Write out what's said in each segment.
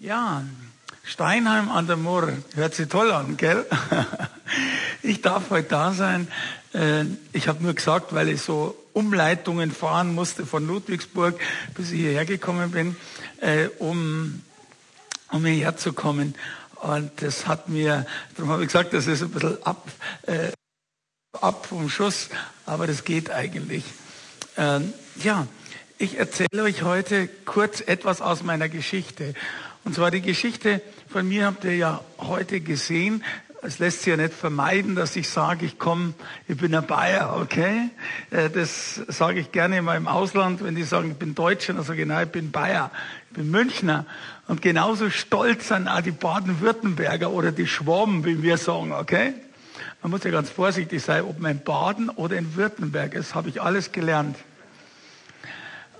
Ja, Steinheim an der Murr. Hört sich toll an, gell? Ich darf heute da sein. Äh, ich habe nur gesagt, weil ich so Umleitungen fahren musste von Ludwigsburg, bis ich hierher gekommen bin, äh, um, um hierher zu kommen. Und das hat mir, darum habe ich gesagt, das ist ein bisschen ab, äh, ab vom Schuss, aber das geht eigentlich. Ähm, ja, ich erzähle euch heute kurz etwas aus meiner Geschichte. Und zwar die Geschichte von mir habt ihr ja heute gesehen. Es lässt sich ja nicht vermeiden, dass ich sage, ich komme, ich bin ein Bayer, okay? Äh, das sage ich gerne immer im Ausland, wenn die sagen, ich bin Deutscher, dann sage ich, nein, ich bin Bayer, ich bin Münchner. Und genauso stolz sind auch die Baden-Württemberger oder die Schwaben, wie wir sagen, okay? Man muss ja ganz vorsichtig sein, ob man in Baden oder in Württemberg ist, habe ich alles gelernt.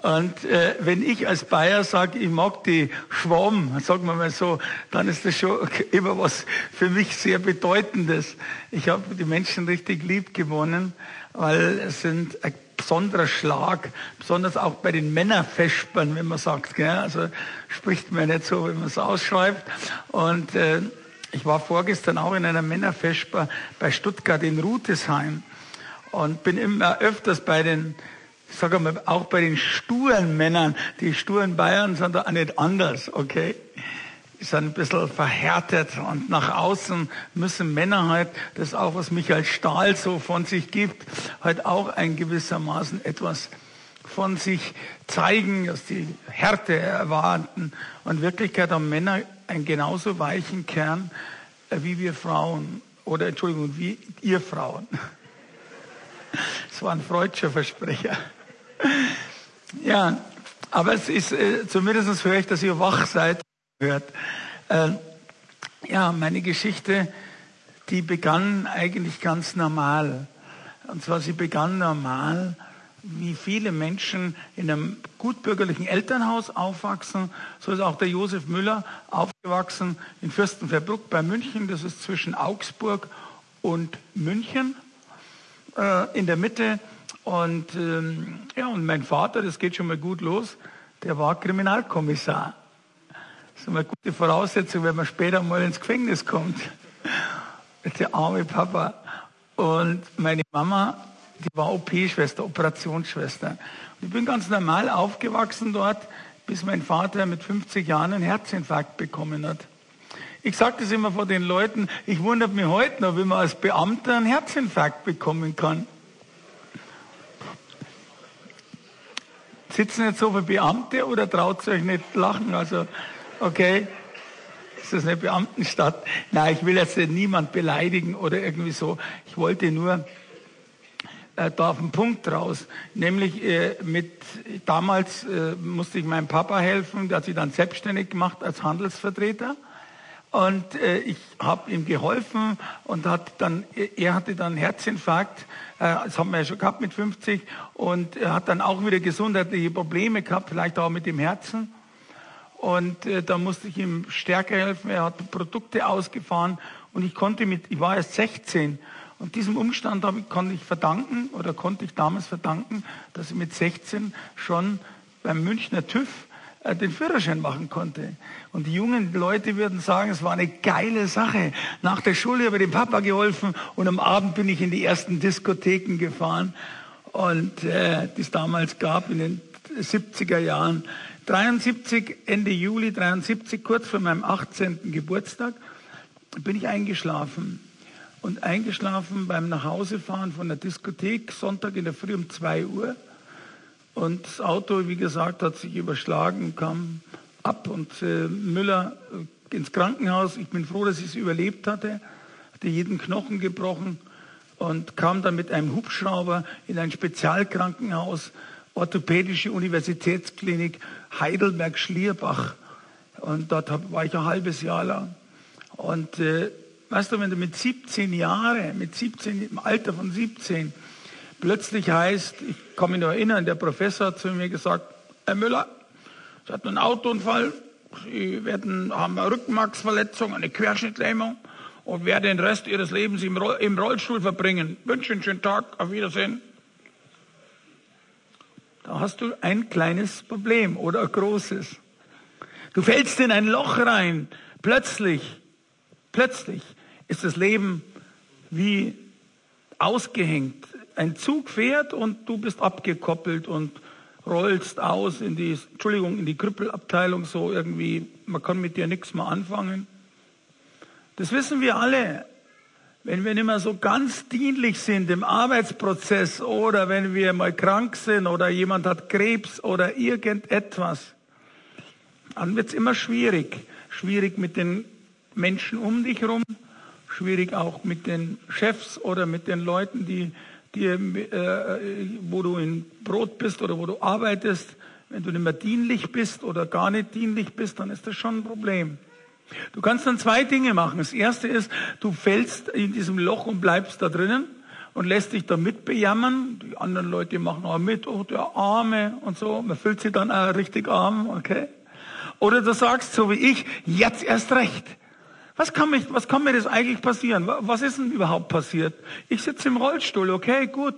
Und äh, wenn ich als Bayer sage, ich mag die Schwamm, sagen wir mal so, dann ist das schon immer was für mich sehr Bedeutendes. Ich habe die Menschen richtig lieb gewonnen, weil es sind ein besonderer Schlag, besonders auch bei den Männerfespern, wenn man sagt, gell? also spricht man nicht so, wenn man es ausschreibt. Und äh, ich war vorgestern auch in einer Männerfesper bei Stuttgart in Rutesheim und bin immer öfters bei den sage mal, auch bei den sturen Männern, die sturen Bayern sind da auch nicht anders, okay? Die sind ein bisschen verhärtet und nach außen müssen Männer halt, das auch was Michael Stahl so von sich gibt, halt auch ein gewissermaßen etwas von sich zeigen, dass die Härte erwarten. Und in Wirklichkeit haben Männer einen genauso weichen Kern äh, wie wir Frauen. Oder Entschuldigung, wie ihr Frauen. Das war ein freudscher Versprecher. Ja, aber es ist, äh, zumindest höre ich, dass ihr wach seid, hört. Äh, ja, meine Geschichte, die begann eigentlich ganz normal. Und zwar, sie begann normal, wie viele Menschen in einem gutbürgerlichen Elternhaus aufwachsen. So ist auch der Josef Müller aufgewachsen in Fürstenfeldbruck bei München. Das ist zwischen Augsburg und München. Äh, in der Mitte und ähm, ja, und mein Vater, das geht schon mal gut los, der war Kriminalkommissar. Das ist eine gute Voraussetzung, wenn man später mal ins Gefängnis kommt. Der arme Papa. Und meine Mama, die war OP-Schwester, Operationsschwester. Und ich bin ganz normal aufgewachsen dort, bis mein Vater mit 50 Jahren einen Herzinfarkt bekommen hat. Ich sage das immer vor den Leuten, ich wundere mich heute noch, wie man als Beamter einen Herzinfarkt bekommen kann. Sitzen jetzt so viele Beamte oder traut ihr euch nicht lachen? Also, okay, ist das eine Beamtenstadt? Nein, ich will jetzt niemand beleidigen oder irgendwie so. Ich wollte nur äh, da auf den Punkt raus. Nämlich äh, mit, damals äh, musste ich meinem Papa helfen, der hat sich dann selbstständig gemacht als Handelsvertreter. Und äh, ich habe ihm geholfen und hat dann, er hatte dann Herzinfarkt, äh, das haben wir ja schon gehabt mit 50 und er hat dann auch wieder gesundheitliche Probleme gehabt, vielleicht auch mit dem Herzen. Und äh, da musste ich ihm stärker helfen. Er hat Produkte ausgefahren und ich konnte mit, ich war erst 16 und diesem Umstand habe konnte ich verdanken oder konnte ich damals verdanken, dass ich mit 16 schon beim Münchner TÜV äh, den Führerschein machen konnte. Und die jungen Leute würden sagen, es war eine geile Sache. Nach der Schule habe ich dem Papa geholfen und am Abend bin ich in die ersten Diskotheken gefahren und äh, die es damals gab in den 70er Jahren. 73, Ende Juli 73, kurz vor meinem 18. Geburtstag, bin ich eingeschlafen. Und eingeschlafen beim Nachhausefahren von der Diskothek, Sonntag in der Früh um 2 Uhr. Und das Auto, wie gesagt, hat sich überschlagen, kam ab und äh, Müller äh, ins Krankenhaus. Ich bin froh, dass ich es überlebt hatte, hatte jeden Knochen gebrochen und kam dann mit einem Hubschrauber in ein Spezialkrankenhaus, Orthopädische Universitätsklinik Heidelberg-Schlierbach. Und dort hab, war ich ein halbes Jahr lang. Und äh, weißt du, wenn du mit 17 Jahren, mit 17, im Alter von 17, plötzlich heißt, ich kann mich noch erinnern, der Professor hat zu mir gesagt, Herr Müller, Sie hatten einen Autounfall, Sie werden, haben eine Rückenmarksverletzung, eine Querschnittlähmung und werden den Rest Ihres Lebens im, Rollstuhl verbringen. Wünsche einen schönen Tag, auf Wiedersehen. Da hast du ein kleines Problem oder ein großes. Du fällst in ein Loch rein. Plötzlich, plötzlich ist das Leben wie ausgehängt. Ein Zug fährt und du bist abgekoppelt und rollst aus in die, Entschuldigung, in die Krüppelabteilung so irgendwie. Man kann mit dir nichts mehr anfangen. Das wissen wir alle. Wenn wir nicht mehr so ganz dienlich sind im Arbeitsprozess oder wenn wir mal krank sind oder jemand hat Krebs oder irgendetwas, dann wird es immer schwierig. Schwierig mit den Menschen um dich herum, schwierig auch mit den Chefs oder mit den Leuten, die, die äh, wo du in Brot bist oder wo du arbeitest. Wenn du nicht mehr dienlich bist oder gar nicht dienlich bist, dann ist das schon ein Problem. Du kannst dann zwei Dinge machen. Das erste ist, du fällst in diesem Loch und bleibst da drinnen und lässt dich da mitbejammern. Die anderen Leute machen auch mit, oh, der Arme und so. Man fühlt sich dann auch richtig arm, okay? Oder du sagst, so wie ich, jetzt erst recht. Was kann, mich, was kann mir das eigentlich passieren? Was ist denn überhaupt passiert? Ich sitze im Rollstuhl, okay, gut.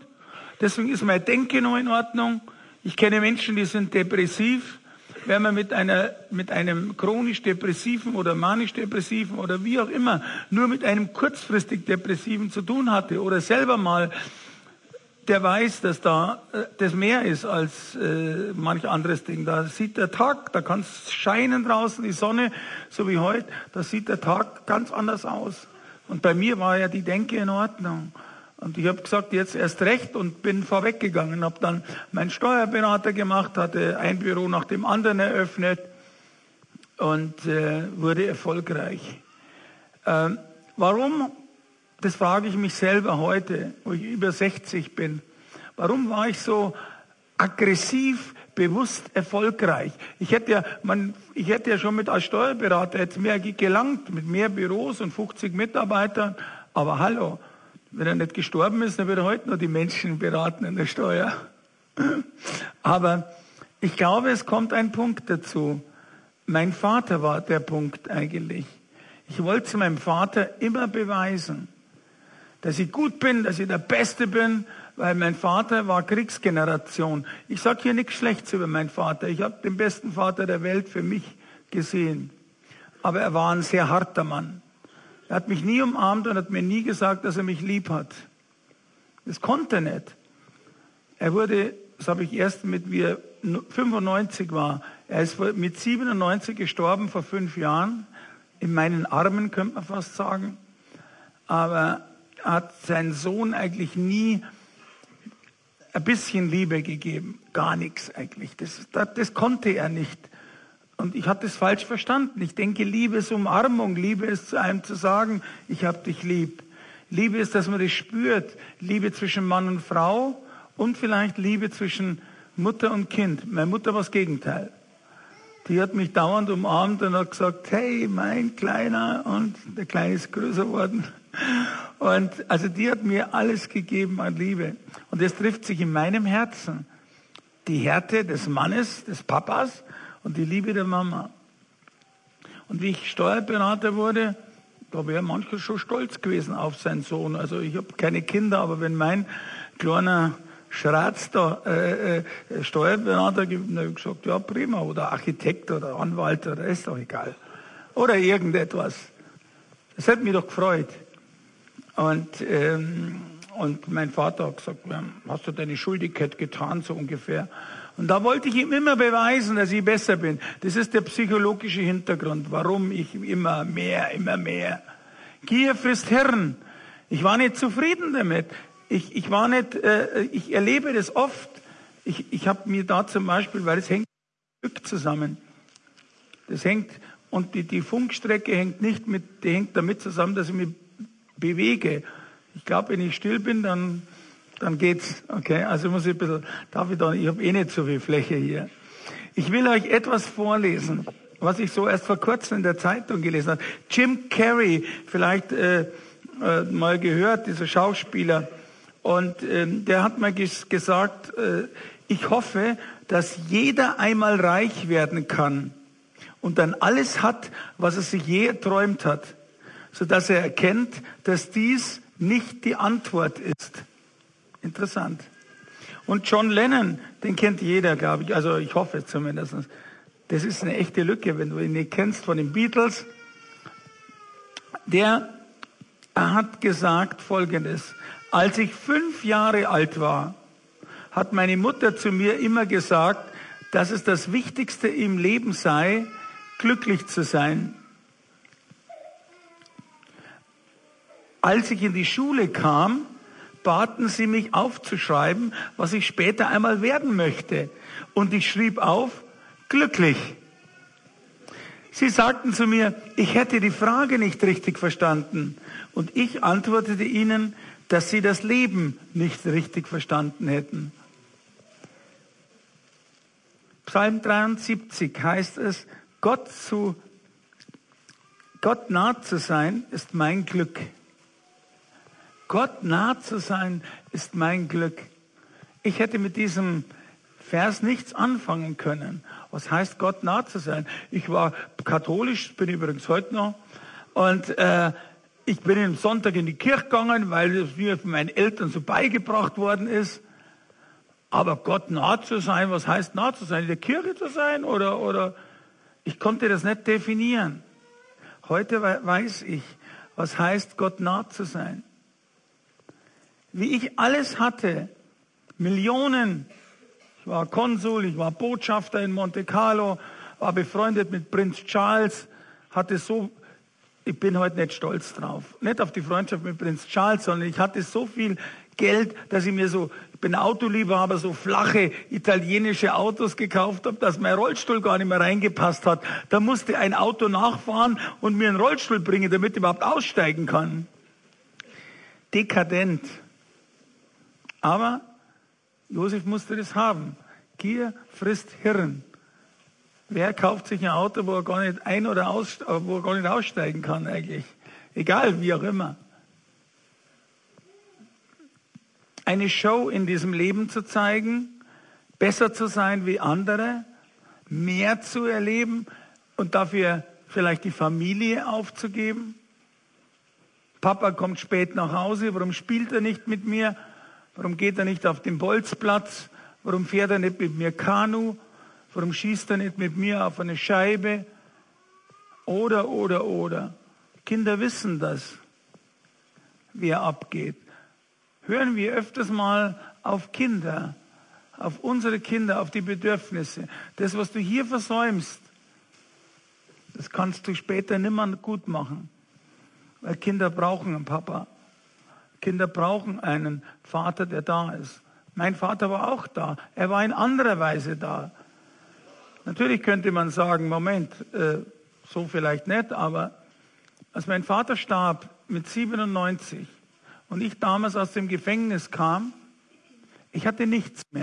Deswegen ist mein Denken noch in Ordnung. Ich kenne Menschen, die sind depressiv. Wenn man mit, einer, mit einem chronisch depressiven oder manisch depressiven oder wie auch immer nur mit einem kurzfristig depressiven zu tun hatte oder selber mal der weiß, dass da äh, das mehr ist als äh, manch anderes Ding. Da sieht der Tag, da kann es scheinen draußen, die Sonne, so wie heute, da sieht der Tag ganz anders aus. Und bei mir war ja die Denke in Ordnung. Und ich habe gesagt, jetzt erst recht und bin vorweggegangen. Habe dann meinen Steuerberater gemacht, hatte ein Büro nach dem anderen eröffnet und äh, wurde erfolgreich. Ähm, warum das frage ich mich selber heute, wo ich über 60 bin. Warum war ich so aggressiv, bewusst erfolgreich? Ich hätte ja, man, ich hätte ja schon mit als Steuerberater jetzt mehr gelangt, mit mehr Büros und 50 Mitarbeitern. Aber hallo, wenn er nicht gestorben ist, dann wird er heute noch die Menschen beraten in der Steuer. Aber ich glaube, es kommt ein Punkt dazu. Mein Vater war der Punkt eigentlich. Ich wollte meinem Vater immer beweisen, dass ich gut bin, dass ich der Beste bin, weil mein Vater war Kriegsgeneration. Ich sage hier nichts Schlechtes über meinen Vater. Ich habe den besten Vater der Welt für mich gesehen. Aber er war ein sehr harter Mann. Er hat mich nie umarmt und hat mir nie gesagt, dass er mich lieb hat. Das konnte er nicht. Er wurde, das habe ich erst mit, er 95 war, er ist mit 97 gestorben vor fünf Jahren. In meinen Armen könnte man fast sagen. Aber hat sein Sohn eigentlich nie ein bisschen Liebe gegeben. Gar nichts eigentlich. Das, das, das konnte er nicht. Und ich hatte es falsch verstanden. Ich denke, Liebe ist Umarmung. Liebe ist zu einem zu sagen, ich habe dich lieb. Liebe ist, dass man das spürt. Liebe zwischen Mann und Frau und vielleicht Liebe zwischen Mutter und Kind. Meine Mutter war das Gegenteil. Die hat mich dauernd umarmt und hat gesagt, hey, mein Kleiner. Und der Kleine ist größer geworden. Und also die hat mir alles gegeben an Liebe. Und das trifft sich in meinem Herzen. Die Härte des Mannes, des Papas und die Liebe der Mama. Und wie ich Steuerberater wurde, da wäre mancher schon stolz gewesen auf seinen Sohn. Also ich habe keine Kinder, aber wenn mein kleiner Schratz da äh, äh, Steuerberater gibt, dann habe ich gesagt, ja prima, oder Architekt oder Anwalt oder ist doch egal. Oder irgendetwas. Das hat mich doch gefreut. Und, ähm, und mein Vater hat gesagt, hast du deine Schuldigkeit getan, so ungefähr. Und da wollte ich ihm immer beweisen, dass ich besser bin. Das ist der psychologische Hintergrund, warum ich immer mehr, immer mehr. Gier frisst Hirn. Ich war nicht zufrieden damit. Ich, ich war nicht, äh, ich erlebe das oft. Ich, ich habe mir da zum Beispiel, weil es hängt mit Glück zusammen. Das hängt, und die, die Funkstrecke hängt nicht mit, die hängt damit zusammen, dass ich mich bewege. Ich glaube, wenn ich still bin, dann, dann geht's. Okay, also muss ich ein bisschen, darf ich da, ich habe eh nicht so viel Fläche hier. Ich will euch etwas vorlesen, was ich so erst vor kurzem in der Zeitung gelesen habe. Jim Carrey, vielleicht äh, äh, mal gehört, dieser Schauspieler. Und äh, der hat mal ges gesagt, äh, ich hoffe, dass jeder einmal reich werden kann und dann alles hat, was er sich je erträumt hat sodass er erkennt, dass dies nicht die Antwort ist. Interessant. Und John Lennon, den kennt jeder, glaube ich, also ich hoffe zumindest. das ist eine echte Lücke, wenn du ihn nicht kennst, von den Beatles. Der hat gesagt Folgendes. Als ich fünf Jahre alt war, hat meine Mutter zu mir immer gesagt, dass es das Wichtigste im Leben sei, glücklich zu sein. Als ich in die Schule kam, baten sie mich aufzuschreiben, was ich später einmal werden möchte. Und ich schrieb auf, glücklich. Sie sagten zu mir, ich hätte die Frage nicht richtig verstanden. Und ich antwortete ihnen, dass sie das Leben nicht richtig verstanden hätten. Psalm 73 heißt es, Gott zu, Gott nah zu sein ist mein Glück. Gott nah zu sein ist mein Glück. Ich hätte mit diesem Vers nichts anfangen können. Was heißt Gott nah zu sein? Ich war katholisch, bin übrigens heute noch, und äh, ich bin am Sonntag in die Kirche gegangen, weil es mir von meinen Eltern so beigebracht worden ist. Aber Gott nah zu sein, was heißt nah zu sein? In der Kirche zu sein oder, oder, ich konnte das nicht definieren. Heute weiß ich, was heißt Gott nah zu sein. Wie ich alles hatte, Millionen, ich war Konsul, ich war Botschafter in Monte Carlo, war befreundet mit Prinz Charles, hatte so ich bin heute nicht stolz drauf. Nicht auf die Freundschaft mit Prinz Charles, sondern ich hatte so viel Geld, dass ich mir so, ich bin Autoliebhaber, so flache italienische Autos gekauft habe, dass mein Rollstuhl gar nicht mehr reingepasst hat. Da musste ein Auto nachfahren und mir einen Rollstuhl bringen, damit ich überhaupt aussteigen kann. Dekadent. Aber Josef musste das haben. Gier frisst Hirn. Wer kauft sich ein Auto, wo er gar nicht ein- oder aus, wo er gar nicht aussteigen kann eigentlich? Egal, wie auch immer. Eine Show in diesem Leben zu zeigen, besser zu sein wie andere, mehr zu erleben und dafür vielleicht die Familie aufzugeben. Papa kommt spät nach Hause, warum spielt er nicht mit mir? Warum geht er nicht auf den Bolzplatz? Warum fährt er nicht mit mir Kanu? Warum schießt er nicht mit mir auf eine Scheibe? Oder, oder, oder. Kinder wissen das, wie er abgeht. Hören wir öfters mal auf Kinder, auf unsere Kinder, auf die Bedürfnisse. Das, was du hier versäumst, das kannst du später nimmer gut machen. Weil Kinder brauchen einen Papa. Kinder brauchen einen Vater, der da ist. Mein Vater war auch da. Er war in anderer Weise da. Natürlich könnte man sagen, Moment, äh, so vielleicht nicht, aber als mein Vater starb mit 97 und ich damals aus dem Gefängnis kam, ich hatte nichts mehr.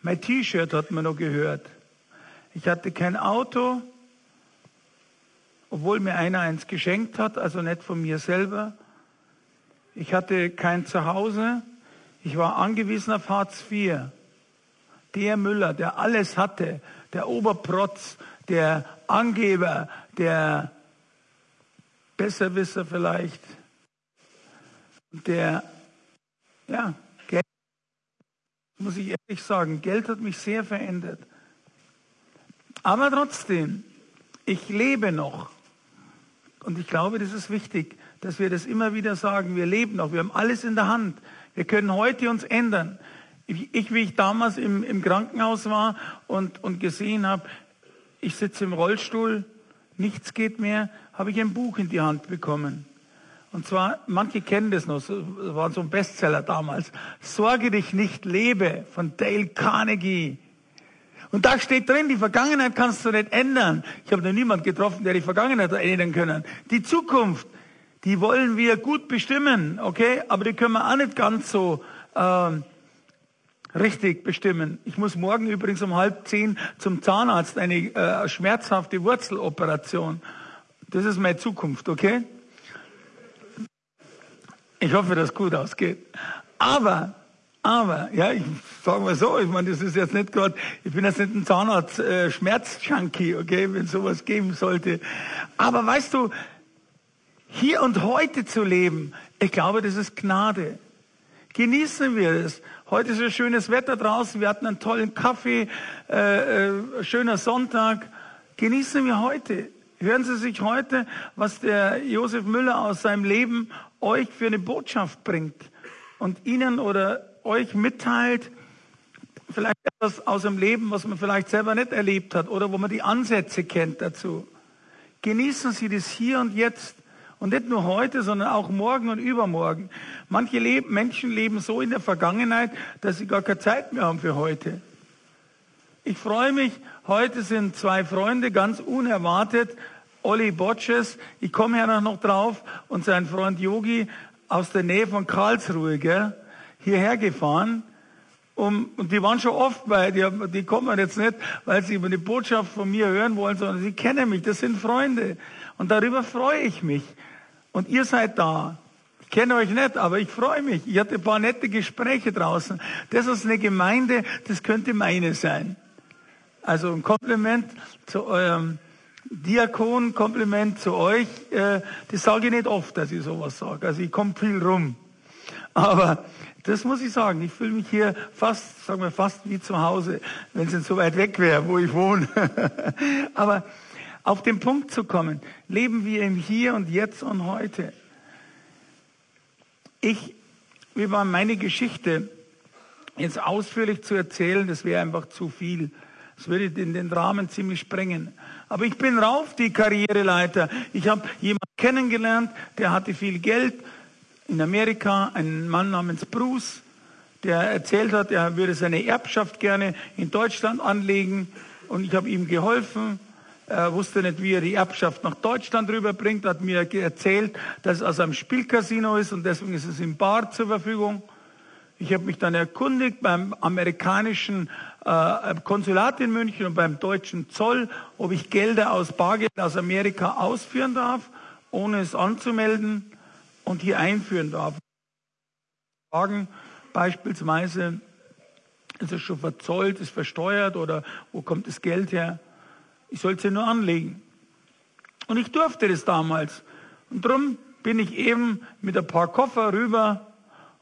Mein T-Shirt hat man noch gehört. Ich hatte kein Auto, obwohl mir einer eins geschenkt hat, also nicht von mir selber. Ich hatte kein Zuhause. Ich war angewiesen auf Hartz IV. Der Müller, der alles hatte, der Oberprotz, der Angeber, der Besserwisser vielleicht, der, ja, Geld, muss ich ehrlich sagen, Geld hat mich sehr verändert. Aber trotzdem, ich lebe noch. Und ich glaube, das ist wichtig, dass wir das immer wieder sagen. Wir leben noch. Wir haben alles in der Hand. Wir können heute uns ändern. Ich, wie ich damals im, im Krankenhaus war und, und gesehen habe, ich sitze im Rollstuhl, nichts geht mehr, habe ich ein Buch in die Hand bekommen. Und zwar, manche kennen das noch, das war so ein Bestseller damals. Sorge dich nicht, lebe von Dale Carnegie. Und da steht drin, die Vergangenheit kannst du nicht ändern. Ich habe noch niemand getroffen, der die Vergangenheit ändern können. Die Zukunft, die wollen wir gut bestimmen, okay? Aber die können wir auch nicht ganz so ähm, richtig bestimmen. Ich muss morgen übrigens um halb zehn zum Zahnarzt eine äh, schmerzhafte Wurzeloperation. Das ist meine Zukunft, okay? Ich hoffe, dass es gut ausgeht. Aber, aber, ja, ich sage mal so, ich meine, das ist jetzt nicht gerade, ich bin jetzt nicht ein Zahnarzt äh, Schmerzjunkie, okay, wenn sowas geben sollte. Aber weißt du, hier und heute zu leben, ich glaube, das ist Gnade. Genießen wir es, Heute ist ja schönes Wetter draußen. Wir hatten einen tollen Kaffee, äh, äh, schöner Sonntag. Genießen wir heute. Hören Sie sich heute, was der Josef Müller aus seinem Leben euch für eine Botschaft bringt und Ihnen oder euch mitteilt, vielleicht etwas aus dem Leben, was man vielleicht selber nicht erlebt hat oder wo man die Ansätze kennt dazu. Genießen Sie das hier und jetzt und nicht nur heute, sondern auch morgen und übermorgen. Manche leben, Menschen leben so in der Vergangenheit, dass sie gar keine Zeit mehr haben für heute. Ich freue mich, heute sind zwei Freunde ganz unerwartet. Olli Botches, ich komme ja noch drauf, und sein Freund Yogi aus der Nähe von Karlsruhe, gell, hierher gefahren. Um, und die waren schon oft bei, die, die kommen jetzt nicht, weil sie über eine Botschaft von mir hören wollen, sondern sie kennen mich, das sind Freunde. Und darüber freue ich mich. Und ihr seid da. Ich kenne euch nicht, aber ich freue mich. Ich hatte ein paar nette Gespräche draußen. Das ist eine Gemeinde, das könnte meine sein. Also ein Kompliment zu eurem Diakon, Kompliment zu euch. Äh, das sage ich nicht oft, dass ich sowas sage. Also ich komme viel rum. Aber das muss ich sagen. Ich fühle mich hier fast, sagen wir fast wie zu Hause, wenn es nicht so weit weg wäre, wo ich wohne. Aber auf den Punkt zu kommen, leben wir im Hier und Jetzt und heute. Ich, wie war meine Geschichte jetzt ausführlich zu erzählen, das wäre einfach zu viel. Das würde in den Rahmen ziemlich sprengen. Aber ich bin rauf die Karriereleiter. Ich habe jemanden kennengelernt, der hatte viel Geld in Amerika, einen Mann namens Bruce, der erzählt hat, er würde seine Erbschaft gerne in Deutschland anlegen und ich habe ihm geholfen. Er wusste nicht, wie er die Erbschaft nach Deutschland rüberbringt, hat mir erzählt, dass es aus einem Spielcasino ist und deswegen ist es im Bar zur Verfügung. Ich habe mich dann erkundigt beim amerikanischen äh, Konsulat in München und beim deutschen Zoll, ob ich Gelder aus Bargeld aus Amerika ausführen darf, ohne es anzumelden und hier einführen darf. Fragen beispielsweise, ist es schon verzollt, ist versteuert oder wo kommt das Geld her? Ich sollte es nur anlegen. Und ich durfte das damals. Und darum bin ich eben mit ein paar Koffer rüber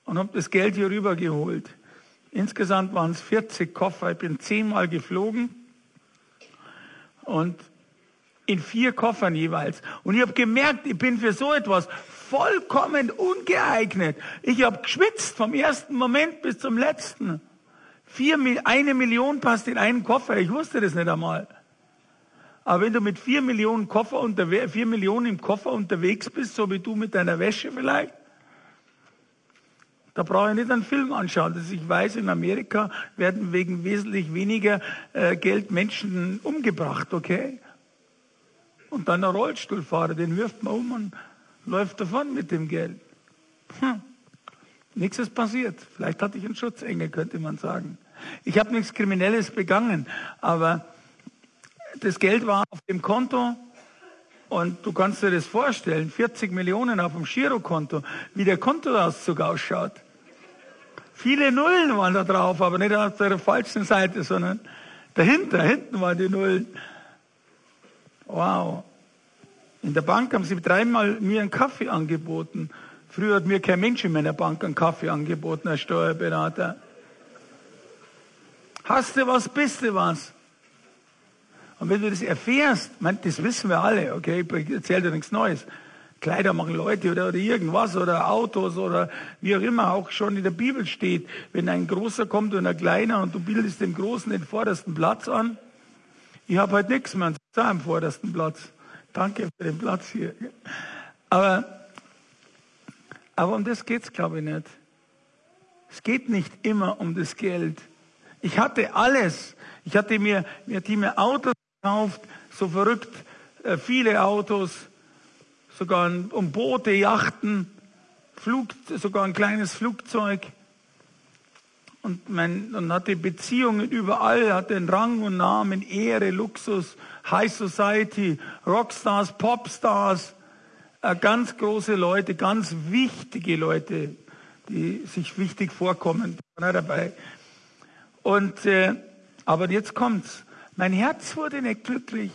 und habe das Geld hier rüber geholt. Insgesamt waren es 40 Koffer. Ich bin zehnmal geflogen und in vier Koffern jeweils. Und ich habe gemerkt, ich bin für so etwas vollkommen ungeeignet. Ich habe geschwitzt vom ersten Moment bis zum letzten. Vier, eine Million passt in einen Koffer. Ich wusste das nicht einmal. Aber wenn du mit vier Millionen, Koffer vier Millionen im Koffer unterwegs bist, so wie du mit deiner Wäsche vielleicht, da brauche ich nicht einen Film anschauen. Dass ich weiß, in Amerika werden wegen wesentlich weniger äh, Geld Menschen umgebracht, okay? Und dann ein Rollstuhlfahrer, den wirft man um und läuft davon mit dem Geld. Hm. Nichts ist passiert. Vielleicht hatte ich einen Schutzengel, könnte man sagen. Ich habe nichts Kriminelles begangen, aber das Geld war auf dem Konto und du kannst dir das vorstellen, 40 Millionen auf dem Girokonto, wie der Kontoauszug ausschaut. Viele Nullen waren da drauf, aber nicht auf der falschen Seite, sondern dahinter, hinten waren die Nullen. Wow. In der Bank haben sie dreimal mir einen Kaffee angeboten. Früher hat mir kein Mensch in meiner Bank einen Kaffee angeboten als Steuerberater. Hast du was, bist du was? Und wenn du das erfährst, das wissen wir alle, okay, ich erzähle dir nichts Neues. Kleider machen Leute oder, oder irgendwas oder Autos oder wie auch immer auch schon in der Bibel steht. Wenn ein Großer kommt und ein Kleiner und du bildest dem Großen den vordersten Platz an. Ich habe halt nichts mehr am vordersten Platz. Danke für den Platz hier. Aber, aber um das geht's glaube ich nicht. Es geht nicht immer um das Geld. Ich hatte alles. Ich hatte mir, mir, hatte mir Autos gekauft, so verrückt, äh, viele Autos, sogar um Boote, Yachten, Flug, sogar ein kleines Flugzeug. Und, mein, und hatte Beziehungen überall, hatte einen Rang und Namen, Ehre, Luxus, High Society, Rockstars, Popstars, äh, ganz große Leute, ganz wichtige Leute, die sich wichtig vorkommen, dabei. Und, äh, aber jetzt kommt's. Mein Herz wurde nicht glücklich.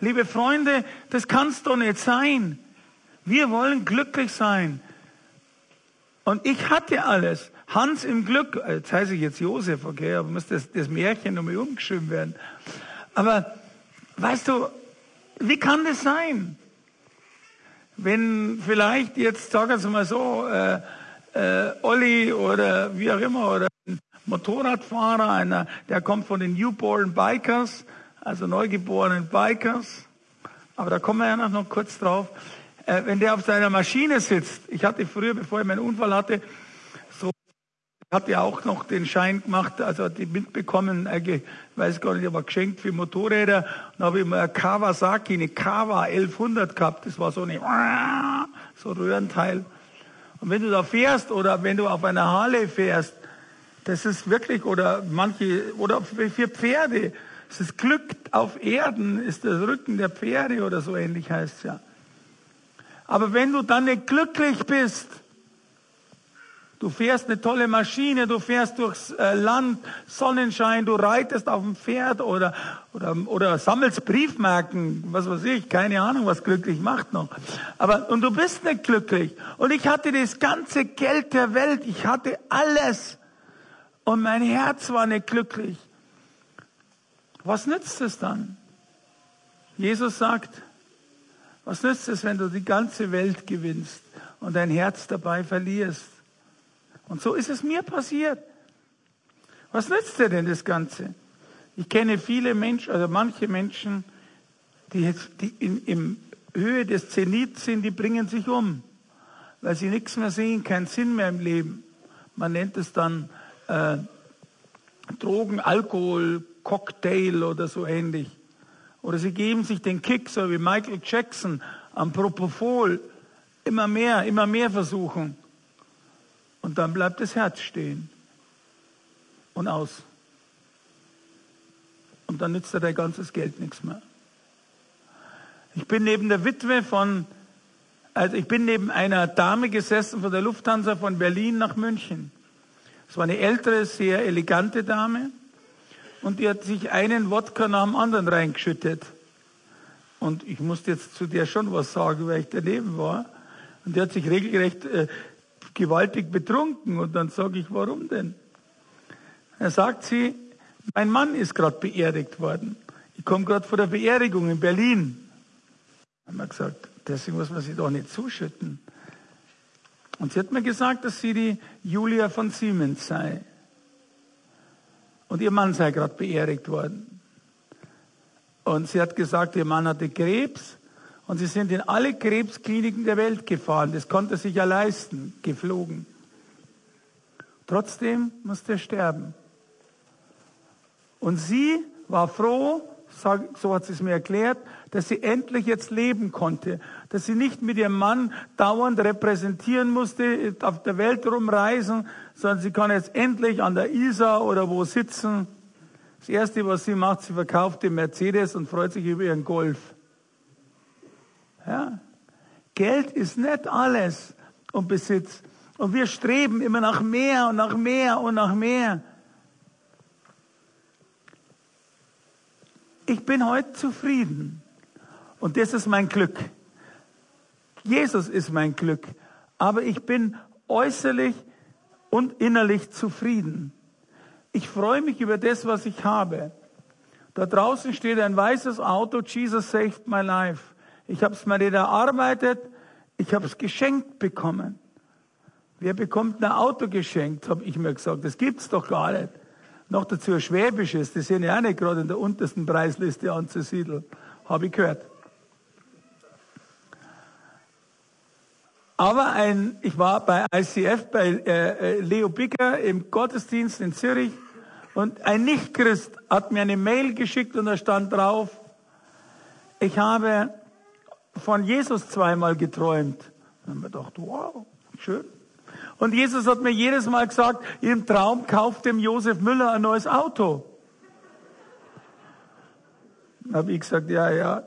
Liebe Freunde, das kann's doch nicht sein. Wir wollen glücklich sein. Und ich hatte alles. Hans im Glück, jetzt heiße ich jetzt Josef, okay, aber muss das, das Märchen nochmal umgeschrieben werden. Aber weißt du, wie kann das sein? Wenn vielleicht jetzt, sagen Sie mal so, äh, äh, Olli oder wie auch immer, oder Motorradfahrer, einer, der kommt von den Newborn Bikers, also neugeborenen Bikers, aber da kommen wir ja noch kurz drauf, äh, wenn der auf seiner Maschine sitzt, ich hatte früher, bevor ich meinen Unfall hatte, so, hatte ja auch noch den Schein gemacht, also die mitbekommen, eigentlich, weiß gar nicht, aber geschenkt für Motorräder, dann habe ich mal eine Kawasaki, eine Kawa 1100 gehabt, das war so eine, so ein Röhrenteil. Und wenn du da fährst oder wenn du auf einer Harley fährst, das ist wirklich, oder manche, oder für Pferde, es ist Glück auf Erden, ist das Rücken der Pferde oder so ähnlich heißt es ja. Aber wenn du dann nicht glücklich bist, du fährst eine tolle Maschine, du fährst durchs äh, Land, Sonnenschein, du reitest auf dem Pferd oder, oder, oder sammelst Briefmarken, was weiß ich, keine Ahnung, was glücklich macht noch. Aber, und du bist nicht glücklich. Und ich hatte das ganze Geld der Welt, ich hatte alles. Und mein Herz war nicht glücklich. Was nützt es dann? Jesus sagt, was nützt es, wenn du die ganze Welt gewinnst und dein Herz dabei verlierst? Und so ist es mir passiert. Was nützt dir denn das Ganze? Ich kenne viele Menschen, also manche Menschen, die, jetzt, die in, in Höhe des Zenits sind, die bringen sich um, weil sie nichts mehr sehen, keinen Sinn mehr im Leben. Man nennt es dann äh, Drogen, Alkohol, Cocktail oder so ähnlich. Oder sie geben sich den Kick, so wie Michael Jackson am Propofol. Immer mehr, immer mehr versuchen. Und dann bleibt das Herz stehen. Und aus. Und dann nützt er dein ganzes Geld nichts mehr. Ich bin neben der Witwe von, also ich bin neben einer Dame gesessen von der Lufthansa von Berlin nach München. Es war eine ältere, sehr elegante Dame und die hat sich einen Wodka nach dem anderen reingeschüttet. Und ich musste jetzt zu der schon was sagen, weil ich daneben war. Und die hat sich regelrecht äh, gewaltig betrunken. Und dann sage ich, warum denn? Da sagt sie, mein Mann ist gerade beerdigt worden. Ich komme gerade vor der Beerdigung in Berlin. Haben wir gesagt, deswegen muss man sich doch nicht zuschütten. Und sie hat mir gesagt, dass sie die Julia von Siemens sei. Und ihr Mann sei gerade beerdigt worden. Und sie hat gesagt, ihr Mann hatte Krebs und sie sind in alle Krebskliniken der Welt gefahren. Das konnte sich ja leisten, geflogen. Trotzdem musste er sterben. Und sie war froh, so hat sie es mir erklärt, dass sie endlich jetzt leben konnte, dass sie nicht mit ihrem Mann dauernd repräsentieren musste, auf der Welt rumreisen, sondern sie kann jetzt endlich an der Isar oder wo sitzen. Das Erste, was sie macht, sie verkauft den Mercedes und freut sich über ihren Golf. Ja? Geld ist nicht alles und Besitz. Und wir streben immer nach mehr und nach mehr und nach mehr. Ich bin heute zufrieden. Und das ist mein Glück. Jesus ist mein Glück. Aber ich bin äußerlich und innerlich zufrieden. Ich freue mich über das, was ich habe. Da draußen steht ein weißes Auto, Jesus saved my life. Ich habe es mir nicht erarbeitet, ich habe es geschenkt bekommen. Wer bekommt ein Auto geschenkt, habe ich mir gesagt. Das gibt's doch gar nicht. Noch dazu ein schwäbisches, die sind ja auch nicht gerade in der untersten Preisliste anzusiedeln, habe ich gehört. Aber ein, ich war bei ICF bei äh, äh, Leo Bicker im Gottesdienst in Zürich und ein Nichtchrist hat mir eine Mail geschickt und da stand drauf, ich habe von Jesus zweimal geträumt. Und dann haben wir gedacht, wow, schön. Und Jesus hat mir jedes Mal gesagt, im Traum kauft dem Josef Müller ein neues Auto. Dann habe ich gesagt, ja, ja,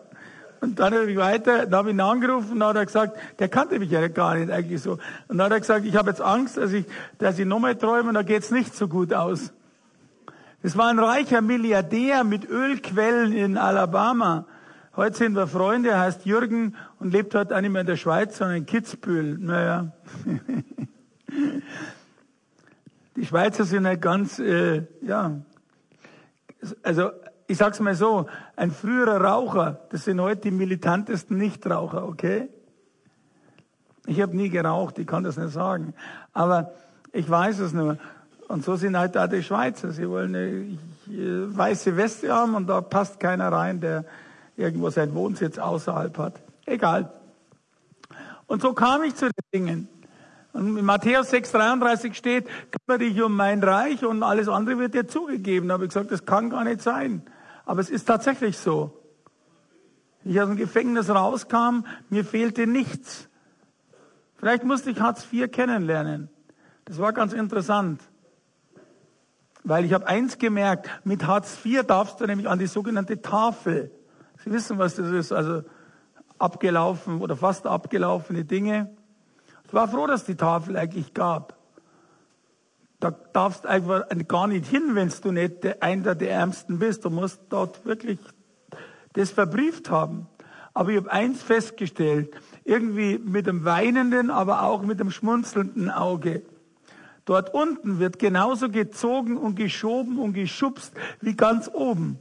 und dann habe ich weiter, dann habe ich ihn angerufen, dann hat er gesagt, der kannte mich ja gar nicht eigentlich so. Und dann hat er gesagt, ich habe jetzt Angst, dass ich, dass ich nochmal träume und da geht's nicht so gut aus. Das war ein reicher Milliardär mit Ölquellen in Alabama. Heute sind wir Freunde, er heißt Jürgen und lebt heute auch nicht mehr in der Schweiz, sondern in Kitzbühel. Naja. Die Schweizer sind halt ganz, äh, ja, also ich sag's mal so, ein früherer Raucher, das sind heute die militantesten Nichtraucher, okay? Ich habe nie geraucht, ich kann das nicht sagen. Aber ich weiß es nur. Und so sind halt da die Schweizer. Sie wollen eine weiße Weste haben und da passt keiner rein, der irgendwo seinen Wohnsitz außerhalb hat. Egal. Und so kam ich zu den Dingen. Und in Matthäus 6,33 steht, kümmere dich um mein Reich und alles andere wird dir zugegeben. Da habe ich gesagt, das kann gar nicht sein. Aber es ist tatsächlich so. Ich aus dem Gefängnis rauskam, mir fehlte nichts. Vielleicht musste ich Hartz IV kennenlernen. Das war ganz interessant. Weil ich habe eins gemerkt, mit Hartz IV darfst du nämlich an die sogenannte Tafel. Sie wissen, was das ist, also abgelaufen oder fast abgelaufene Dinge. Ich war froh, dass die Tafel eigentlich gab. Da darfst einfach gar nicht hin, wenn du nicht einer der Ärmsten bist. Du musst dort wirklich das verbrieft haben. Aber ich habe eins festgestellt, irgendwie mit dem weinenden, aber auch mit dem schmunzelnden Auge. Dort unten wird genauso gezogen und geschoben und geschubst wie ganz oben.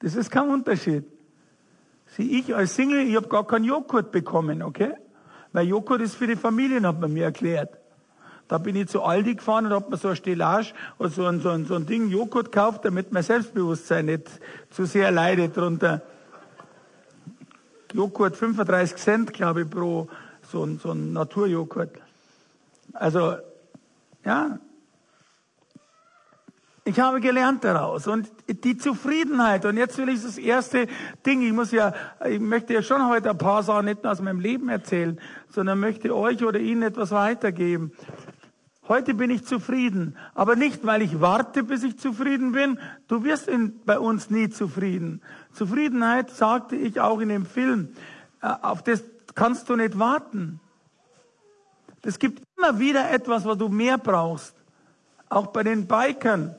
Das ist kein Unterschied. Sieh, ich als Single, ich habe gar keinen Joghurt bekommen, okay? Weil Joghurt ist für die Familien, hat man mir erklärt. Da bin ich zu Aldi gefahren und habe mir so ein Stellage oder so ein, so ein, so ein Ding Joghurt gekauft, damit mein Selbstbewusstsein nicht zu sehr leidet drunter. Joghurt 35 Cent, glaube ich, pro so ein, so ein Naturjoghurt. Also ja. Ich habe gelernt daraus und die Zufriedenheit. Und jetzt will ich das erste Ding. Ich muss ja, ich möchte ja schon heute ein paar Sachen nicht nur aus meinem Leben erzählen, sondern möchte euch oder Ihnen etwas weitergeben. Heute bin ich zufrieden, aber nicht, weil ich warte, bis ich zufrieden bin. Du wirst in, bei uns nie zufrieden. Zufriedenheit, sagte ich auch in dem Film, äh, auf das kannst du nicht warten. Es gibt immer wieder etwas, was du mehr brauchst. Auch bei den Bikern.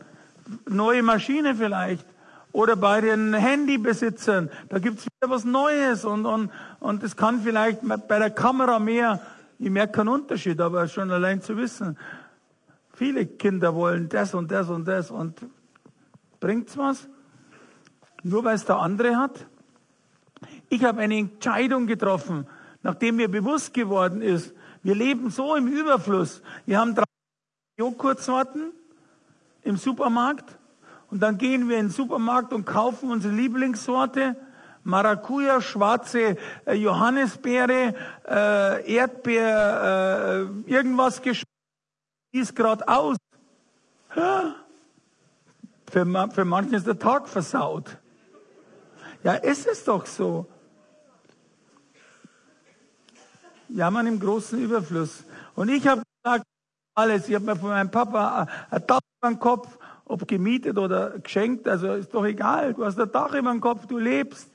Neue Maschine vielleicht. Oder bei den Handybesitzern. Da gibt es wieder was Neues. Und, und, und es kann vielleicht bei der Kamera mehr. Ich merke keinen Unterschied, aber schon allein zu wissen. Viele Kinder wollen das und das und das. Und bringt's was? Nur weil es der andere hat? Ich habe eine Entscheidung getroffen, nachdem mir bewusst geworden ist, wir leben so im Überfluss. Wir haben drei Joghurtsorten im Supermarkt und dann gehen wir in den Supermarkt und kaufen unsere Lieblingssorte. Maracuja, schwarze äh, Johannisbeere, äh, Erdbeer, äh, irgendwas geschmeckt, ist gerade aus. Für, für manchen ist der Tag versaut. Ja, ist es doch so jammern im großen Überfluss. Und ich habe gesagt, alles, ich habe mir von meinem Papa ein Dach über den Kopf, ob gemietet oder geschenkt, also ist doch egal, du hast ein Dach über den Kopf, du lebst.